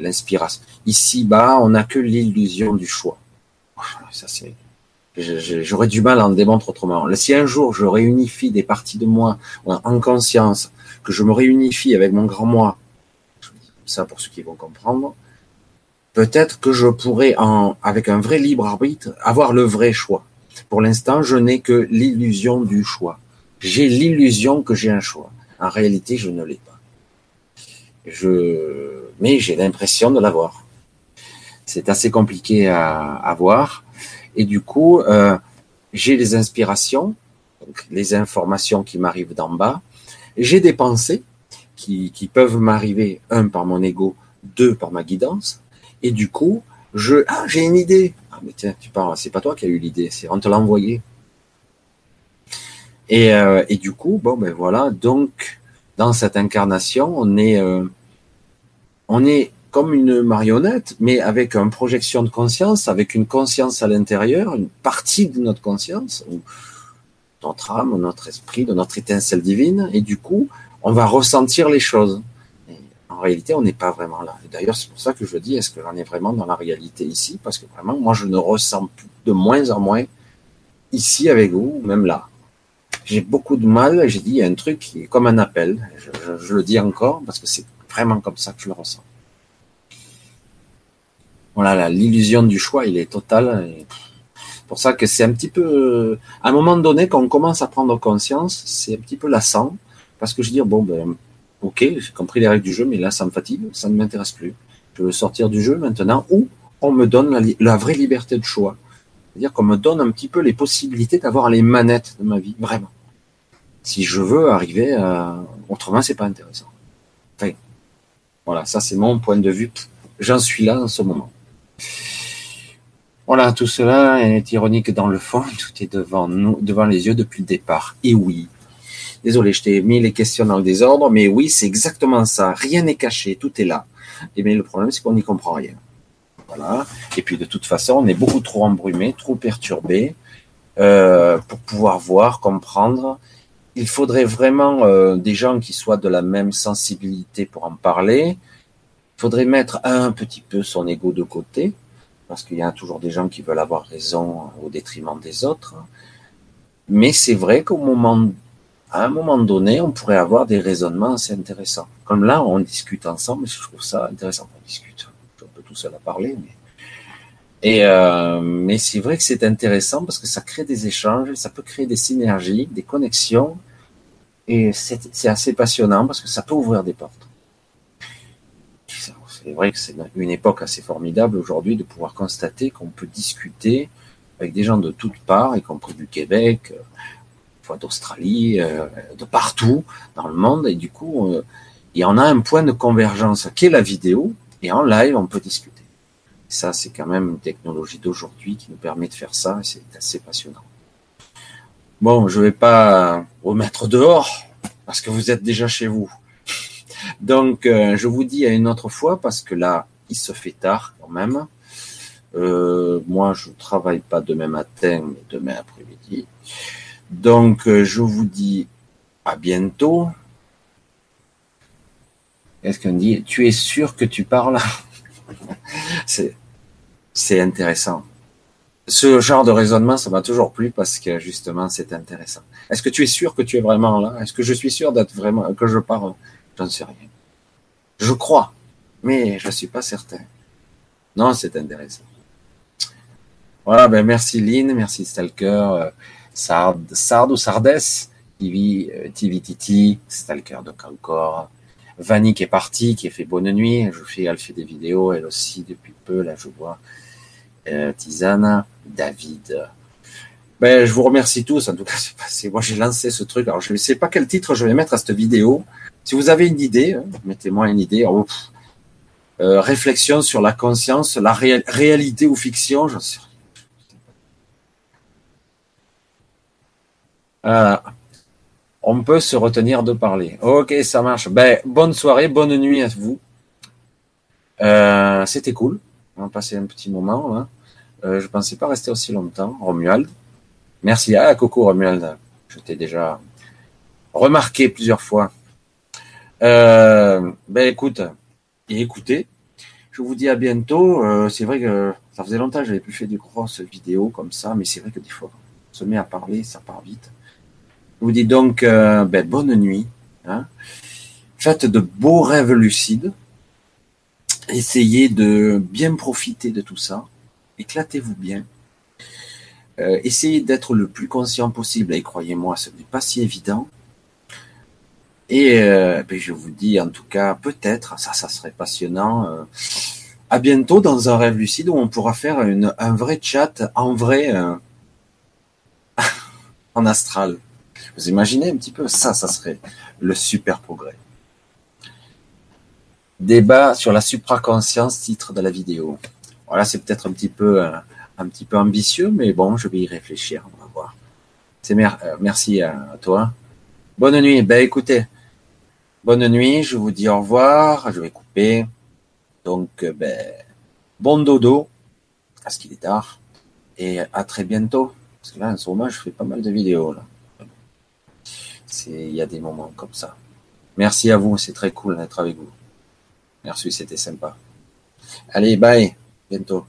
L'inspiration. Ici-bas, on n'a que l'illusion du choix. Ça, c'est J'aurais du mal à en démontrer autrement. Si un jour je réunifie des parties de moi en conscience, que je me réunifie avec mon grand moi, ça pour ceux qui vont comprendre, peut-être que je pourrais, avec un vrai libre arbitre, avoir le vrai choix. Pour l'instant, je n'ai que l'illusion du choix. J'ai l'illusion que j'ai un choix. En réalité, je ne l'ai pas. Mais j'ai l'impression de l'avoir. C'est assez compliqué à, voir. Et du coup, euh, j'ai les inspirations, les informations qui m'arrivent d'en bas. J'ai des pensées qui, qui peuvent m'arriver, un, par mon ego, deux, par ma guidance. Et du coup, je, ah, j'ai une idée. Ah, mais tiens, tu parles, c'est pas toi qui as eu l'idée, c'est, on te l'a envoyé. Et, euh, du coup, bon, ben voilà, donc, dans cette incarnation, on est, euh, on est comme une marionnette, mais avec une projection de conscience, avec une conscience à l'intérieur, une partie de notre conscience, notre âme, notre esprit, de notre étincelle divine, et du coup, on va ressentir les choses. En réalité, on n'est pas vraiment là. Et d'ailleurs, c'est pour ça que je dis, est-ce que j'en ai vraiment dans la réalité ici? Parce que vraiment, moi, je ne ressens plus de moins en moins ici avec vous, même là. J'ai beaucoup de mal, j'ai dit, il y a un truc qui est comme un appel. je le dis encore, parce que c'est vraiment comme ça que je le ressens. Voilà, l'illusion du choix, il est total. pour ça que c'est un petit peu, à un moment donné, quand on commence à prendre conscience, c'est un petit peu lassant, parce que je dis, bon, ben, ok, j'ai compris les règles du jeu, mais là, ça me fatigue, ça ne m'intéresse plus. Je veux sortir du jeu maintenant, ou on me donne la, la vraie liberté de choix. C'est-à-dire qu'on me donne un petit peu les possibilités d'avoir les manettes de ma vie, vraiment. Si je veux arriver à, autrement, c'est pas intéressant. Enfin, voilà, ça c'est mon point de vue. J'en suis là en ce moment. Voilà, tout cela est ironique dans le fond, tout est devant nous, devant les yeux depuis le départ. Et oui. Désolé, je t'ai mis les questions dans le désordre, mais oui, c'est exactement ça. Rien n'est caché, tout est là. Et bien, le problème, c'est qu'on n'y comprend rien. Voilà. Et puis, de toute façon, on est beaucoup trop embrumé, trop perturbé, euh, pour pouvoir voir, comprendre. Il faudrait vraiment euh, des gens qui soient de la même sensibilité pour en parler. Il faudrait mettre un petit peu son ego de côté, parce qu'il y a toujours des gens qui veulent avoir raison au détriment des autres. Mais c'est vrai qu'au moment, à un moment donné, on pourrait avoir des raisonnements assez intéressants. Comme là, on discute ensemble, je trouve ça intéressant qu'on discute. Je suis un peu tout seul à parler, mais euh, mais c'est vrai que c'est intéressant parce que ça crée des échanges, ça peut créer des synergies, des connexions, et c'est assez passionnant parce que ça peut ouvrir des portes c'est vrai que c'est une époque assez formidable aujourd'hui de pouvoir constater qu'on peut discuter avec des gens de toutes parts, y compris du Québec, d'Australie, euh, de partout dans le monde, et du coup, il y en a un point de convergence qui est la vidéo, et en live, on peut discuter. ça, c'est quand même une technologie d'aujourd'hui qui nous permet de faire ça, et c'est assez passionnant. Bon, je vais pas remettre dehors, parce que vous êtes déjà chez vous. <laughs> Donc, euh, je vous dis à une autre fois parce que là, il se fait tard quand même. Euh, moi, je ne travaille pas demain matin, mais demain après-midi. Donc, euh, je vous dis à bientôt. Qu'est-ce qu'on dit Tu es sûr que tu parles? <laughs> C'est intéressant. Ce genre de raisonnement, ça m'a toujours plu parce que justement, c'est intéressant. Est-ce que tu es sûr que tu es vraiment là? Est-ce que je suis sûr d'être vraiment que je parle? Je ne sais rien. Je crois, mais je ne suis pas certain. Non, c'est intéressant. Voilà, ben merci Lynn, merci Stalker, Sard, Sard ou Sardes, TV, euh, TV Titi, Stalker donc encore. Vanny qui est partie, qui a fait bonne nuit. Je fais, elle fait des vidéos, elle aussi depuis peu, là je vois. Euh, Tisana, David. Ben, je vous remercie tous. En tout cas, <laughs> c'est. Moi, j'ai lancé ce truc. Alors, je ne sais pas quel titre je vais mettre à cette vidéo. Si vous avez une idée, hein, mettez-moi une idée. Oh, euh, réflexion sur la conscience, la réalité ou fiction, j'en sais rien. On peut se retenir de parler. Ok, ça marche. Ben, bonne soirée, bonne nuit à vous. Euh, c'était cool. On a passé un petit moment. Hein. Euh, je pensais pas rester aussi longtemps. Romuald. Merci à Coco Romuald. Je t'ai déjà remarqué plusieurs fois. Euh, ben écoute, et écoutez, je vous dis à bientôt. Euh, c'est vrai que ça faisait longtemps que j'avais plus fait de grosses vidéos comme ça, mais c'est vrai que des fois, on se met à parler, ça part vite. Je vous dis donc euh, ben, bonne nuit. Hein. Faites de beaux rêves lucides. Essayez de bien profiter de tout ça. Éclatez-vous bien. essayez d'être le plus conscient possible. Et croyez-moi, ce n'est pas si évident. Et euh, ben, je vous dis en tout cas, peut-être, ça, serait passionnant. Euh, à bientôt dans un rêve lucide où on pourra faire un vrai chat en vrai, euh, <laughs> en astral. Vous imaginez un petit peu ça, ça serait le super progrès. Débat sur la supraconscience, titre de la vidéo. Voilà, c'est peut-être un petit peu un, petit peu ambitieux, mais bon, je vais y réfléchir. On va voir. C'est merci à toi. Bonne nuit. Ben écoutez. Bonne nuit, je vous dis au revoir, je vais couper. Donc, euh, ben, bon dodo, parce qu'il est tard, et à très bientôt. Parce que là, en ce moment, je fais pas mal de vidéos. Là. Il y a des moments comme ça. Merci à vous, c'est très cool d'être avec vous. Merci, c'était sympa. Allez, bye, bientôt.